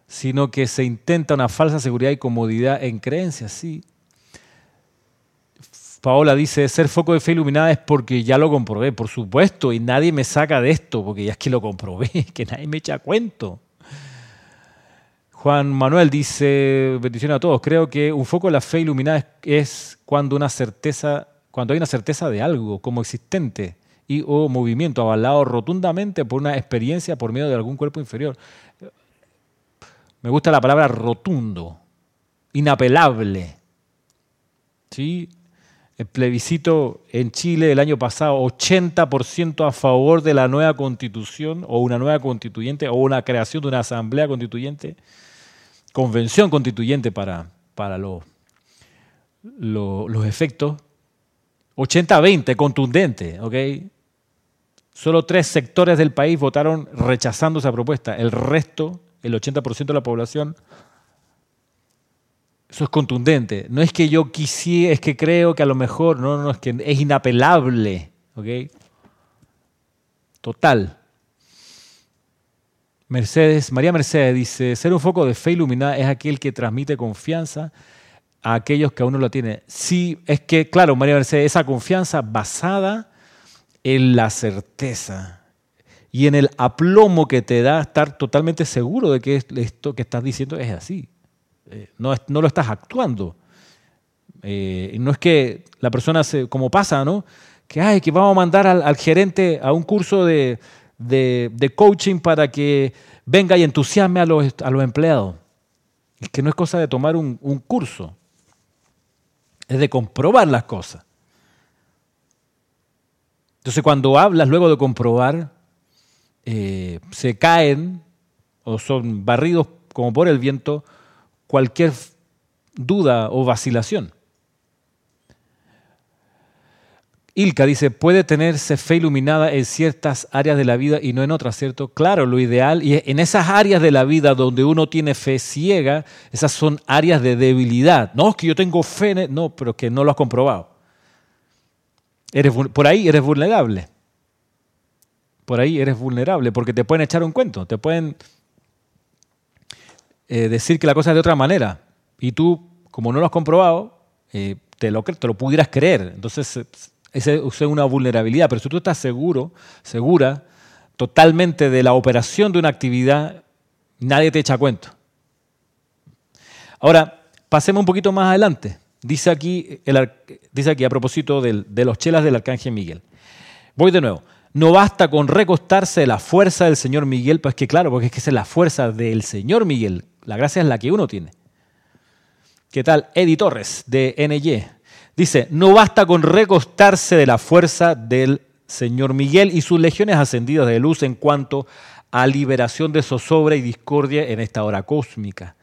sino que se intenta una falsa seguridad y comodidad en creencias, sí. Paola dice, ser foco de fe iluminada es porque ya lo comprobé, por supuesto, y nadie me saca de esto, porque ya es que lo comprobé, <laughs> que nadie me echa cuento. Juan Manuel dice, bendiciones a todos, creo que un foco de la fe iluminada es, cuando, una certeza, cuando hay una certeza de algo como existente y o movimiento avalado rotundamente por una experiencia por medio de algún cuerpo inferior. Me gusta la palabra rotundo, inapelable. ¿Sí? El plebiscito en Chile el año pasado, 80% a favor de la nueva constitución o una nueva constituyente o una creación de una asamblea constituyente, convención constituyente para, para los, los, efectos. 80-20, contundente, ¿ok? Solo tres sectores del país votaron rechazando esa propuesta. El resto, el 80% de la población, eso es contundente. No es que yo quisiera, es que creo que a lo mejor, no, no, es que es inapelable. ¿Ok? Total. Mercedes, María Mercedes dice, ser un foco de fe iluminada es aquel que transmite confianza a aquellos que aún no lo tienen. Sí, es que, claro, María Mercedes, esa confianza basada en la certeza y en el aplomo que te da estar totalmente seguro de que esto que estás diciendo es así. Eh, no, no, lo estás actuando. Eh, no es que la persona, se, como pasa, ¿no? Que, ay, que vamos a mandar al, gerente a un curso de, coaching para que venga y entusiasme a los, a los empleados. Es que no es cosa de tomar un, curso, es de comprobar las cosas. Entonces cuando hablas luego de comprobar, eh, se caen o son barridos como por el viento cualquier duda o vacilación. Ilka dice, puede tenerse fe iluminada en ciertas áreas de la vida y no en otras, ¿cierto? Claro, lo ideal, y en esas áreas de la vida donde uno tiene fe ciega, esas son áreas de debilidad. No, es que yo tengo fe, no, pero que no lo has comprobado. Eres, por ahí eres vulnerable. Por ahí eres vulnerable, porque te pueden echar un cuento, te pueden eh, decir que la cosa es de otra manera. Y tú, como no lo has comprobado, eh, te, lo, te lo pudieras creer. Entonces, esa es una vulnerabilidad. Pero si tú estás seguro, segura, totalmente de la operación de una actividad, nadie te echa cuento. Ahora, pasemos un poquito más adelante. Dice aquí, dice aquí a propósito de los chelas del Arcángel Miguel. Voy de nuevo. No basta con recostarse de la fuerza del Señor Miguel, pues que claro, porque es que es la fuerza del Señor Miguel la gracia es la que uno tiene. ¿Qué tal? Eddie Torres, de NY. Dice, no basta con recostarse de la fuerza del Señor Miguel y sus legiones ascendidas de luz en cuanto a liberación de zozobra y discordia en esta hora cósmica.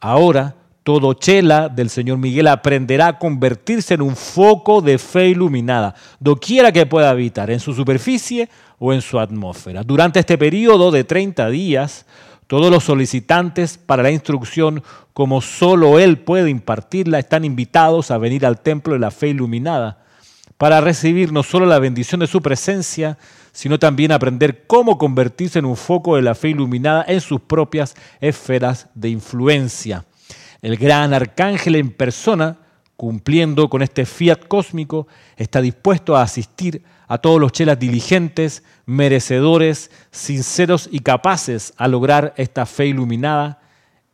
Ahora, todo chela del Señor Miguel aprenderá a convertirse en un foco de fe iluminada, doquiera que pueda habitar, en su superficie o en su atmósfera. Durante este periodo de 30 días, todos los solicitantes para la instrucción, como solo Él puede impartirla, están invitados a venir al templo de la fe iluminada para recibir no solo la bendición de su presencia, sino también aprender cómo convertirse en un foco de la fe iluminada en sus propias esferas de influencia. El gran arcángel en persona, cumpliendo con este fiat cósmico, está dispuesto a asistir a todos los chelas diligentes, merecedores, sinceros y capaces a lograr esta fe iluminada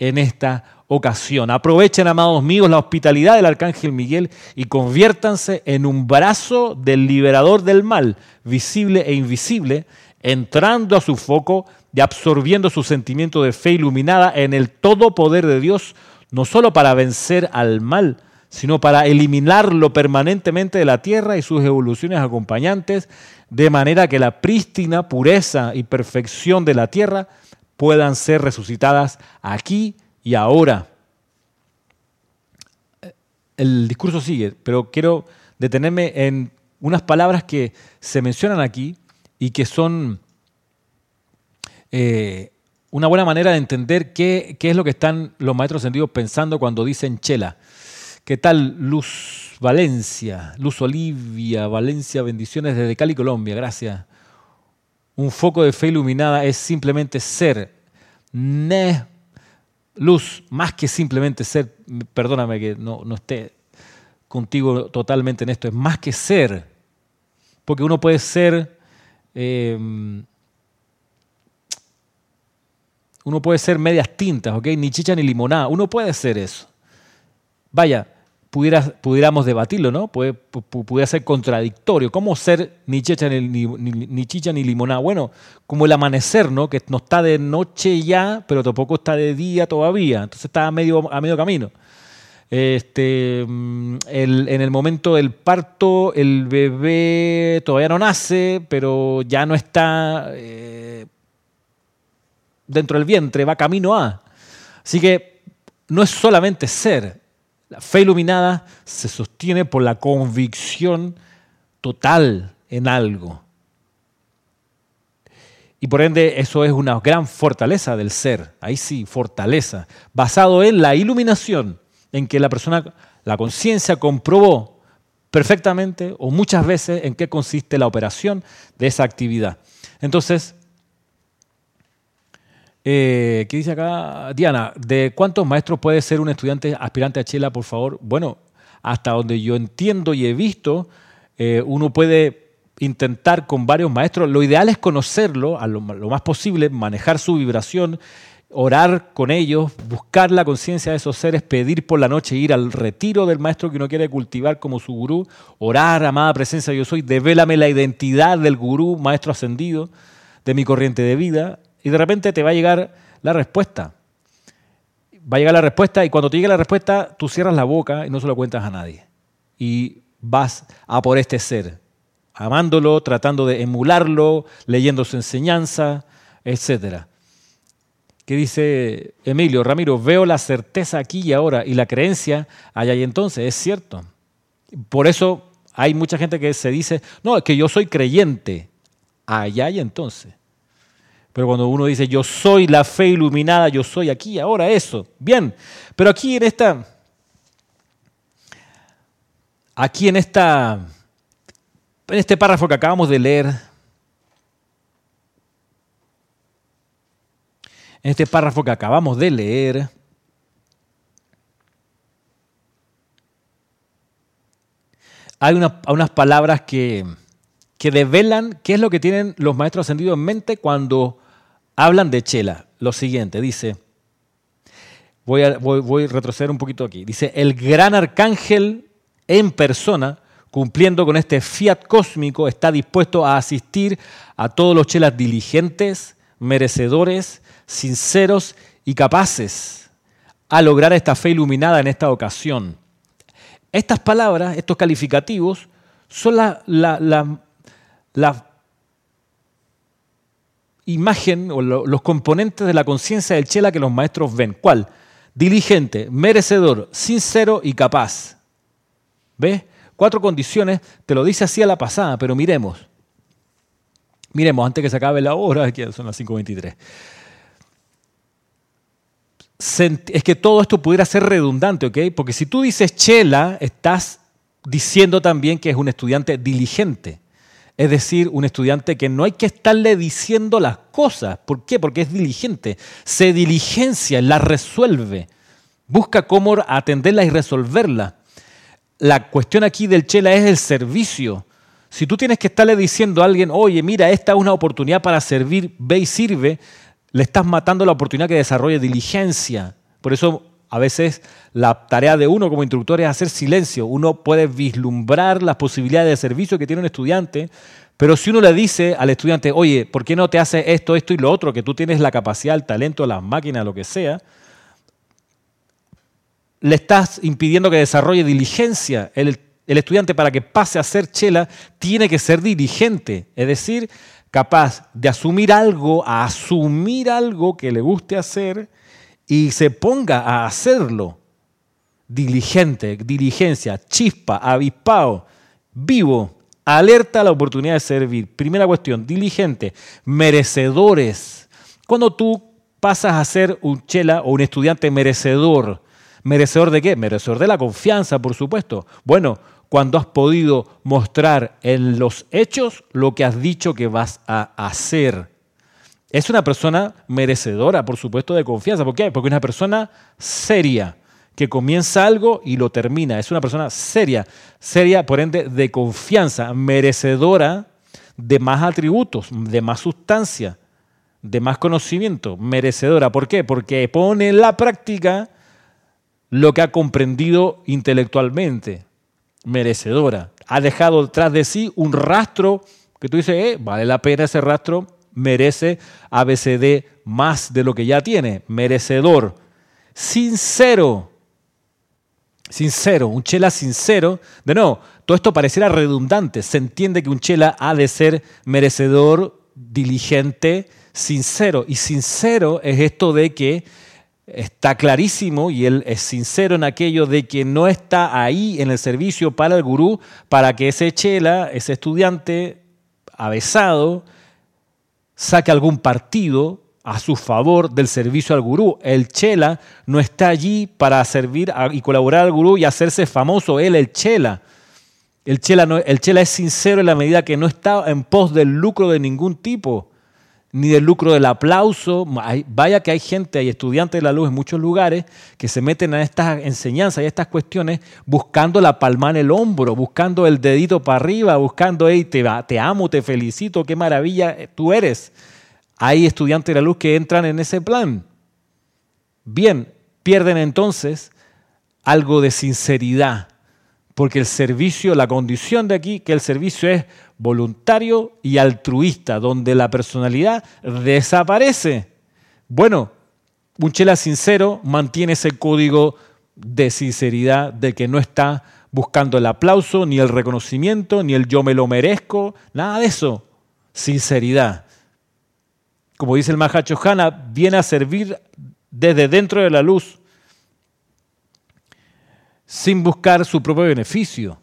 en esta ocasión. Aprovechen, amados míos, la hospitalidad del Arcángel Miguel y conviértanse en un brazo del liberador del mal, visible e invisible, entrando a su foco y absorbiendo su sentimiento de fe iluminada en el todo poder de Dios, no solo para vencer al mal, sino para eliminarlo permanentemente de la tierra y sus evoluciones acompañantes, de manera que la prístina pureza y perfección de la tierra puedan ser resucitadas aquí y ahora. El discurso sigue, pero quiero detenerme en unas palabras que se mencionan aquí y que son eh, una buena manera de entender qué, qué, es lo que están los maestros sentidos pensando cuando dicen chela. ¿Qué tal Luz Valencia? Luz Olivia, Valencia, bendiciones desde Cali, Colombia, gracias. Un foco de fe iluminada es simplemente ser. Ne luz, más que simplemente ser, perdóname que no, esté contigo totalmente en esto, es más que ser, porque uno puede ser, em, uno puede ser medias tintas, ¿ok? Ni chicha ni limonada, uno puede ser eso. Vaya, pudiéramos debatirlo, ¿no? Puede, pudiera ser contradictorio. ¿Cómo ser ni chicha ni, chicha ni limonada? Bueno, como el amanecer, ¿no? Que no está de noche ya, pero tampoco está de día todavía. Entonces está a medio, a medio camino. Este, mm, en el momento del parto, el bebé todavía no nace, pero ya no está eh, dentro del vientre, va camino a. Así que no es solamente ser, la fe iluminada se sostiene por la convicción total en algo. Y por ende eso es una gran fortaleza del ser, ahí sí, fortaleza, basado en la iluminación, en que la persona, la conciencia comprobó perfectamente o muchas veces en qué consiste la operación de esa actividad. Entonces, eh, ¿Qué dice acá? Diana, ¿de cuántos maestros puede ser un estudiante aspirante a Chela, por favor? Bueno, hasta donde yo entiendo y he visto, eh, uno puede intentar con varios maestros. Lo ideal es conocerlo a lo, más posible, manejar su vibración, orar con ellos, buscar la conciencia de esos seres, pedir por la noche, ir al retiro del maestro que uno quiere cultivar como su gurú, orar, amada presencia yo soy, devélame la identidad del gurú, maestro ascendido, de mi corriente de vida, y de repente te va a llegar la respuesta. Va a llegar la respuesta y cuando te llegue la respuesta, tú cierras la boca y no se lo cuentas a nadie. Y vas a por este ser, amándolo, tratando de emularlo, leyendo su enseñanza, etc. ¿Qué dice Emilio? Ramiro, veo la certeza aquí y ahora y la creencia allá y entonces, es cierto. Por eso hay mucha gente que se dice, no, es que yo soy creyente, allá y entonces. Pero cuando uno dice, yo soy la fe iluminada, yo soy aquí, ahora eso, bien. Pero aquí en esta, aquí en esta, en este párrafo que acabamos de leer, en este párrafo que acabamos de leer, hay unas palabras que, que develan qué es lo que tienen los maestros ascendidos en mente cuando hablan de Chela. Lo siguiente, dice, voy a, voy, retroceder un poquito aquí, dice, el gran arcángel en persona, cumpliendo con este fiat cósmico, está dispuesto a asistir a todos los chelas diligentes, merecedores, sinceros y capaces a lograr esta fe iluminada en esta ocasión. Estas palabras, estos calificativos, son la, la, imagen o los componentes de la conciencia del Chela que los maestros ven. ¿Cuál? Diligente, merecedor, sincero y capaz. ¿Ves? Cuatro condiciones, te lo dice así a la pasada, pero miremos. Miremos, antes que se acabe la hora, que son las 5.23. Es que todo esto pudiera ser redundante, ¿ok? Porque si tú dices chela, estás diciendo también que es un estudiante diligente. Es decir, un estudiante que no hay que estarle diciendo las cosas. ¿Por qué? Porque es diligente. Se diligencia, la resuelve. Busca cómo atenderla y resolverla. La cuestión aquí del chela es el servicio. Si tú tienes que estarle diciendo a alguien, oye, mira, esta es una oportunidad para servir, ve y sirve, le estás matando la oportunidad que desarrolle diligencia. Por eso a veces la tarea de uno como instructor es hacer silencio. Uno puede vislumbrar las posibilidades de servicio que tiene un estudiante, pero si uno le dice al estudiante, oye, ¿por qué no te haces esto, esto y lo otro? Que tú tienes la capacidad, el talento, las máquinas, lo que sea, le estás impidiendo que desarrolle diligencia. El, el estudiante para que pase a ser chela tiene que ser diligente, es decir, capaz de asumir algo, a asumir algo que le guste hacer y se ponga a hacerlo. Diligente, diligencia, chispa, avispado, vivo, alerta a la oportunidad de servir. Primera cuestión, diligente, merecedores. Cuando tú pasas a ser un chela o un estudiante merecedor, ¿merecedor de qué? Merecedor de la confianza, por supuesto. Bueno, cuando has podido mostrar en los hechos lo que has dicho que vas a hacer. Es una persona merecedora, por supuesto, de confianza. ¿Por qué? Porque es una persona seria, que comienza algo y lo termina. Es una persona seria, seria, por ende, de confianza, merecedora de más atributos, de más sustancia, de más conocimiento, merecedora. ¿Por qué? Porque pone en la práctica lo que ha comprendido intelectualmente, merecedora. Ha dejado detrás de sí un rastro que tú dices, eh, vale la pena ese rastro merece ABCD más de lo que ya tiene, merecedor, sincero, sincero, un chela sincero, de nuevo, todo esto pareciera redundante, se entiende que un chela ha de ser merecedor, diligente, sincero, y sincero es esto de que está clarísimo y él es sincero en aquello de que no está ahí en el servicio para el gurú para que ese chela, ese estudiante avesado, saque algún partido a su favor del servicio al gurú. El chela no está allí para servir y colaborar al gurú y hacerse famoso, él, el chela. El chela, el chela es sincero en la medida que no está en pos del lucro de ningún tipo ni del lucro del aplauso. Vaya que hay gente, hay estudiantes de la luz en muchos lugares que se meten a estas enseñanzas y a estas cuestiones buscando la palma en el hombro, buscando el dedito para arriba, buscando, hey, te, te amo, te felicito, qué maravilla tú eres. Hay estudiantes de la luz que entran en ese plan. Bien, pierden entonces algo de sinceridad, porque el servicio, la condición de aquí, que el servicio es voluntario y altruista, donde la personalidad desaparece. Bueno, un chela sincero mantiene ese código de sinceridad, de que no está buscando el aplauso, ni el reconocimiento, ni el yo me lo merezco, nada de eso. Sinceridad. Como dice el Mahachojana, viene a servir desde dentro de la luz, sin buscar su propio beneficio,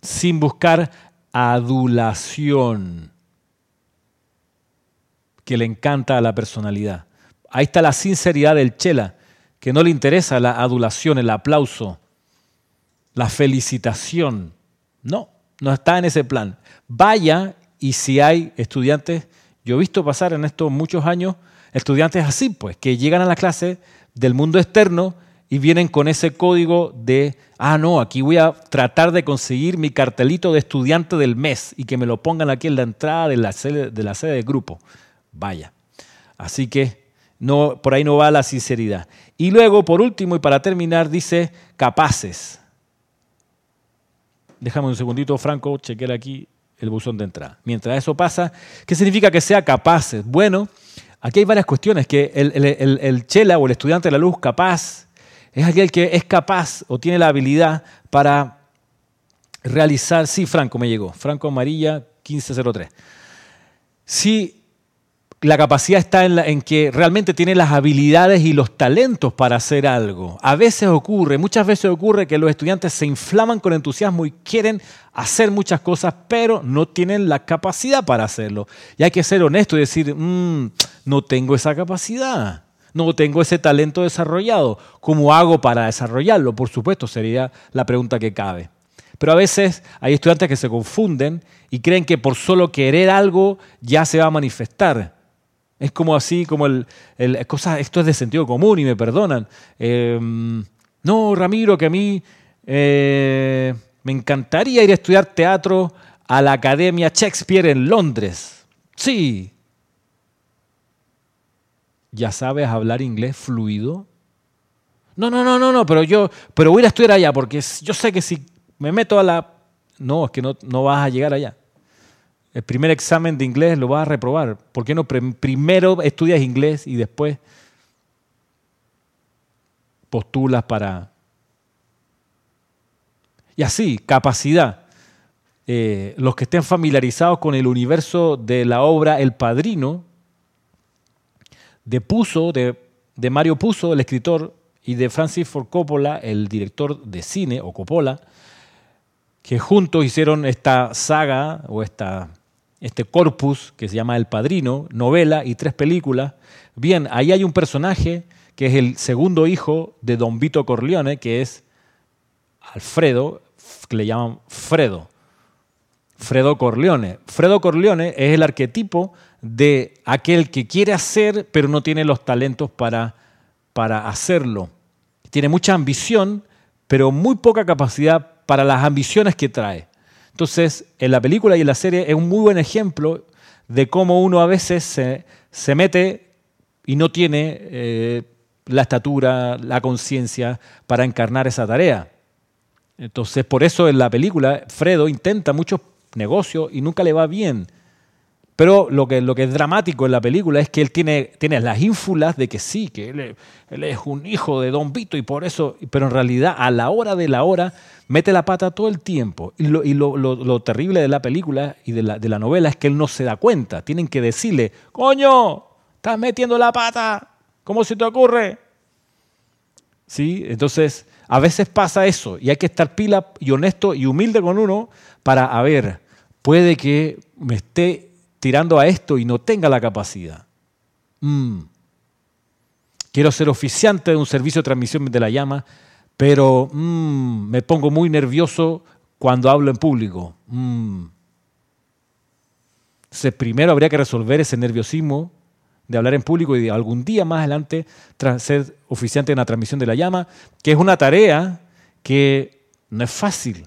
sin buscar adulación que le encanta a la personalidad. Ahí está la sinceridad del Chela, que no le interesa la adulación, el aplauso, la felicitación. No, no está en ese plan. Vaya y si hay estudiantes, yo he visto pasar en estos muchos años estudiantes así, pues, que llegan a la clase del mundo externo y vienen con ese código de, ah, no, aquí voy a tratar de conseguir mi cartelito de estudiante del mes y que me lo pongan aquí en la entrada de la sede, de del grupo. Vaya. Así que no, por ahí no va la sinceridad. Y luego, por último y para terminar, dice capaces. Déjame un segundito, Franco, chequear aquí el buzón de entrada. Mientras eso pasa, ¿qué significa que sea capaces? Bueno, aquí hay varias cuestiones, que el, el chela o el estudiante de la luz capaz es aquel que es capaz o tiene la habilidad para realizar, sí, Franco me llegó, Franco Amarilla 1503. Si la capacidad está en, en, que realmente tiene las habilidades y los talentos para hacer algo. A veces ocurre, muchas veces ocurre que los estudiantes se inflaman con entusiasmo y quieren hacer muchas cosas, pero no tienen la capacidad para hacerlo. Y hay que ser honesto y decir, mm, no tengo esa capacidad, no tengo ese talento desarrollado. ¿Cómo hago para desarrollarlo? Por supuesto, sería la pregunta que cabe. Pero a veces hay estudiantes que se confunden y creen que por solo querer algo ya se va a manifestar. Es como así, como el, el cosa, esto es de sentido común y me perdonan. Eh, no, Ramiro, que a mí eh, me encantaría ir a estudiar teatro a la Academia Shakespeare en Londres. Sí. ¿Ya sabes hablar inglés fluido? No, no, no, no, no, pero yo, pero voy a estudiar allá porque yo sé que si me meto a la... No, es que no, no vas a llegar allá el primer examen de inglés lo vas a reprobar. ¿Por qué no primero estudias inglés y después postulas para... Y así, capacidad. Eh, los que estén familiarizados con el universo de la obra El Padrino, de Puzo, de, de Mario Puzo, el escritor, y de Francis Ford Coppola, el director de cine, o Coppola, que juntos hicieron esta saga o esta este corpus que se llama El Padrino, novela y tres películas. Bien, ahí hay un personaje que es el segundo hijo de Don Vito Corleone, que es Alfredo, que le llaman Fredo. Fredo Corleone. Fredo Corleone es el arquetipo de aquel que quiere hacer, pero no tiene los talentos para, para hacerlo. Tiene mucha ambición, pero muy poca capacidad para las ambiciones que trae. Entonces, en la película y en la serie es un muy buen ejemplo de cómo uno a veces se, mete y no tiene eh, la estatura, la conciencia para encarnar esa tarea. Entonces, por eso en la película Fredo intenta muchos negocios y nunca le va bien. Pero lo que, lo que es dramático en la película es que él tiene, tiene las ínfulas de que sí, que él, es un hijo de Don Vito y por eso, pero en realidad a la hora de la hora mete la pata todo el tiempo. Y lo, y lo, lo, terrible de la película y de la, de la novela es que él no se da cuenta. Tienen que decirle, coño, estás metiendo la pata, ¿cómo se te ocurre? ¿Sí? Entonces, a veces pasa eso y hay que estar pila y honesto y humilde con uno para, a ver, puede que me esté tirando a esto y no tenga la capacidad. Mm. Quiero ser oficiante de un servicio de transmisión de la llama, pero mm, me pongo muy nervioso cuando hablo en público. Mm. Primero habría que resolver ese nerviosismo de hablar en público y de algún día más adelante ser oficiante en la transmisión de la llama, que es una tarea que no es fácil.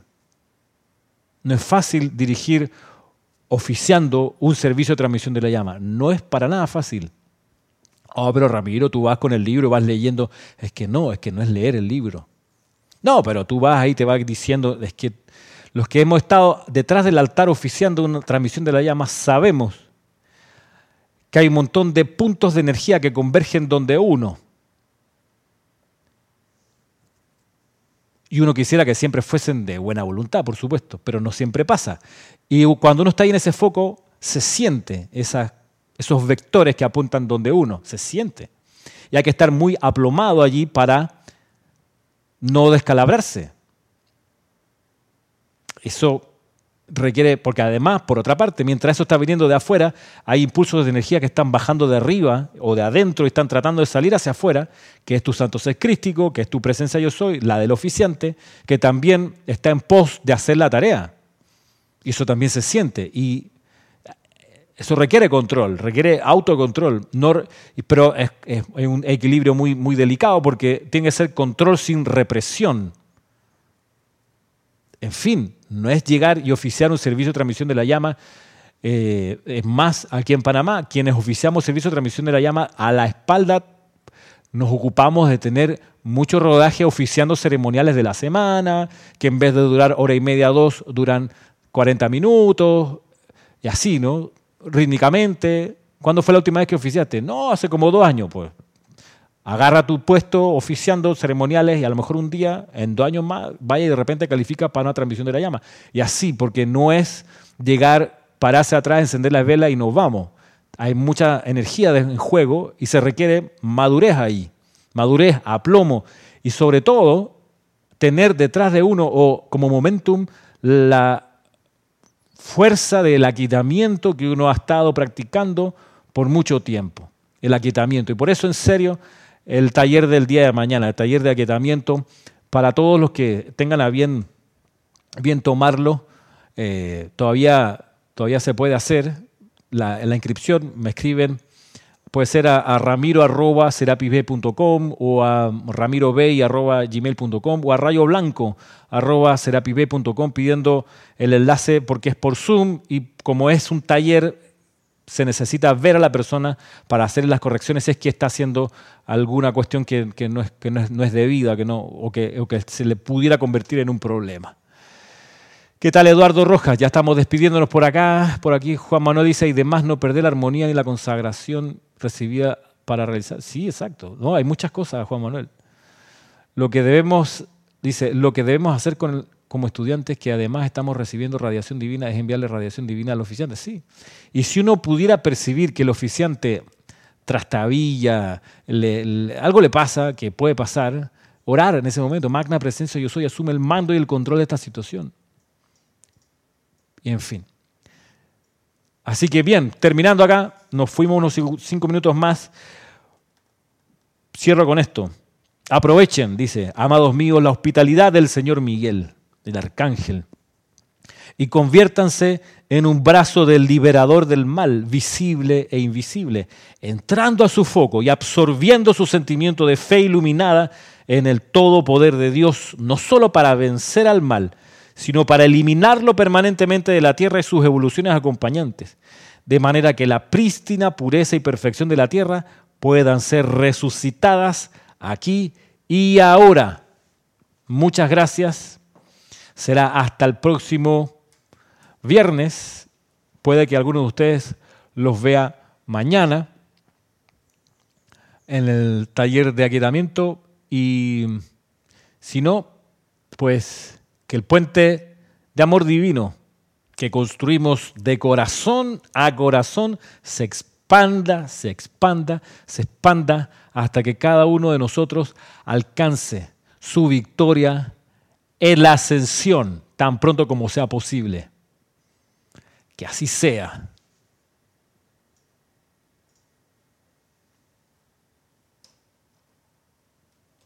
No es fácil dirigir oficiando un servicio de transmisión de la llama. No es para nada fácil. Oh, pero Ramiro, tú vas con el libro vas leyendo. Es que no, es que no es leer el libro. No, pero tú vas ahí te vas diciendo, es que los que hemos estado detrás del altar oficiando una transmisión de la llama sabemos que hay un montón de puntos de energía que convergen donde uno. Y uno quisiera que siempre fuesen de buena voluntad, por supuesto, pero no siempre pasa. Y cuando uno está ahí en ese foco, se siente esos vectores que apuntan donde uno, se siente. Y hay que estar muy aplomado allí para no descalabrarse. Eso requiere, porque además, por otra parte, mientras eso está viniendo de afuera, hay impulsos de energía que están bajando de arriba o de adentro y están tratando de salir hacia afuera, que es tu santo ser crístico, que es tu presencia yo soy, la del oficiante, que también está en pos de hacer la tarea. Y eso también se siente. Y eso requiere control, requiere autocontrol, pero es, es, un equilibrio muy, muy delicado porque tiene que ser control sin represión. En fin, no es llegar y oficiar un servicio de transmisión de la llama. Eh, es más, aquí en Panamá, quienes oficiamos servicio de transmisión de la llama, a la espalda nos ocupamos de tener mucho rodaje oficiando ceremoniales de la semana, que en vez de durar hora y media, dos, duran 40 minutos, y así, ¿no? Rítmicamente. ¿Cuándo fue la última vez que oficiaste? No, hace como dos años, pues agarra tu puesto oficiando ceremoniales y a lo mejor un día, en dos años más, vaya y de repente califica para una transmisión de la llama. Y así, porque no es llegar, pararse atrás, encender las velas y nos vamos. hay mucha energía en juego y se requiere madurez ahí, madurez, aplomo y sobre todo tener detrás de uno o como momentum la fuerza del aquitamiento que uno ha estado practicando por mucho tiempo, el aquitamiento. Y por eso en serio el taller del día de mañana, el taller de aquietamiento, para todos los que tengan a bien, bien tomarlo, eh, todavía, todavía se puede hacer. La, inscripción me escriben, puede ser a, a ramiro.serapisb.com o a ramirobey.gmail.com o a rayoblanco.serapisb.com pidiendo el enlace porque es por Zoom y como es un taller se necesita ver a la persona para hacer las correcciones es que está haciendo alguna cuestión que, no, es, que no, es, no, es, debida que no, o, que, o que se le pudiera convertir en un problema. ¿Qué tal Eduardo Rojas? Ya estamos despidiéndonos por acá. Por aquí Juan Manuel dice, y demás no perder la armonía ni la consagración recibida para realizar. Sí, exacto. No, hay muchas cosas, Juan Manuel. Lo que debemos, dice, lo que debemos hacer con, como estudiantes que además estamos recibiendo radiación divina es enviarle radiación divina al oficiante. Sí. Y si uno pudiera percibir que el oficiante trastabilla, algo le pasa, que puede pasar, orar en ese momento, magna presencia yo soy, asume el mando y el control de esta situación. Y en fin. Así que bien, terminando acá, nos fuimos unos cinco minutos más. Cierro con esto. Aprovechen, dice, amados míos, la hospitalidad del Señor Miguel, del arcángel, y conviértanse en un brazo del liberador del mal, visible e invisible, entrando a su foco y absorbiendo su sentimiento de fe iluminada en el todo poder de Dios, no solo para vencer al mal, sino para eliminarlo permanentemente de la tierra y sus evoluciones acompañantes, de manera que la prístina pureza y perfección de la tierra puedan ser resucitadas aquí y ahora. Muchas gracias. Será hasta el próximo viernes. Puede que alguno de ustedes los vea mañana en el taller de aquietamiento y si no, pues que el puente de amor divino que construimos de corazón a corazón se expanda, se expanda, se expanda hasta que cada uno de nosotros alcance su victoria en la ascensión tan pronto como sea posible. Que así sea.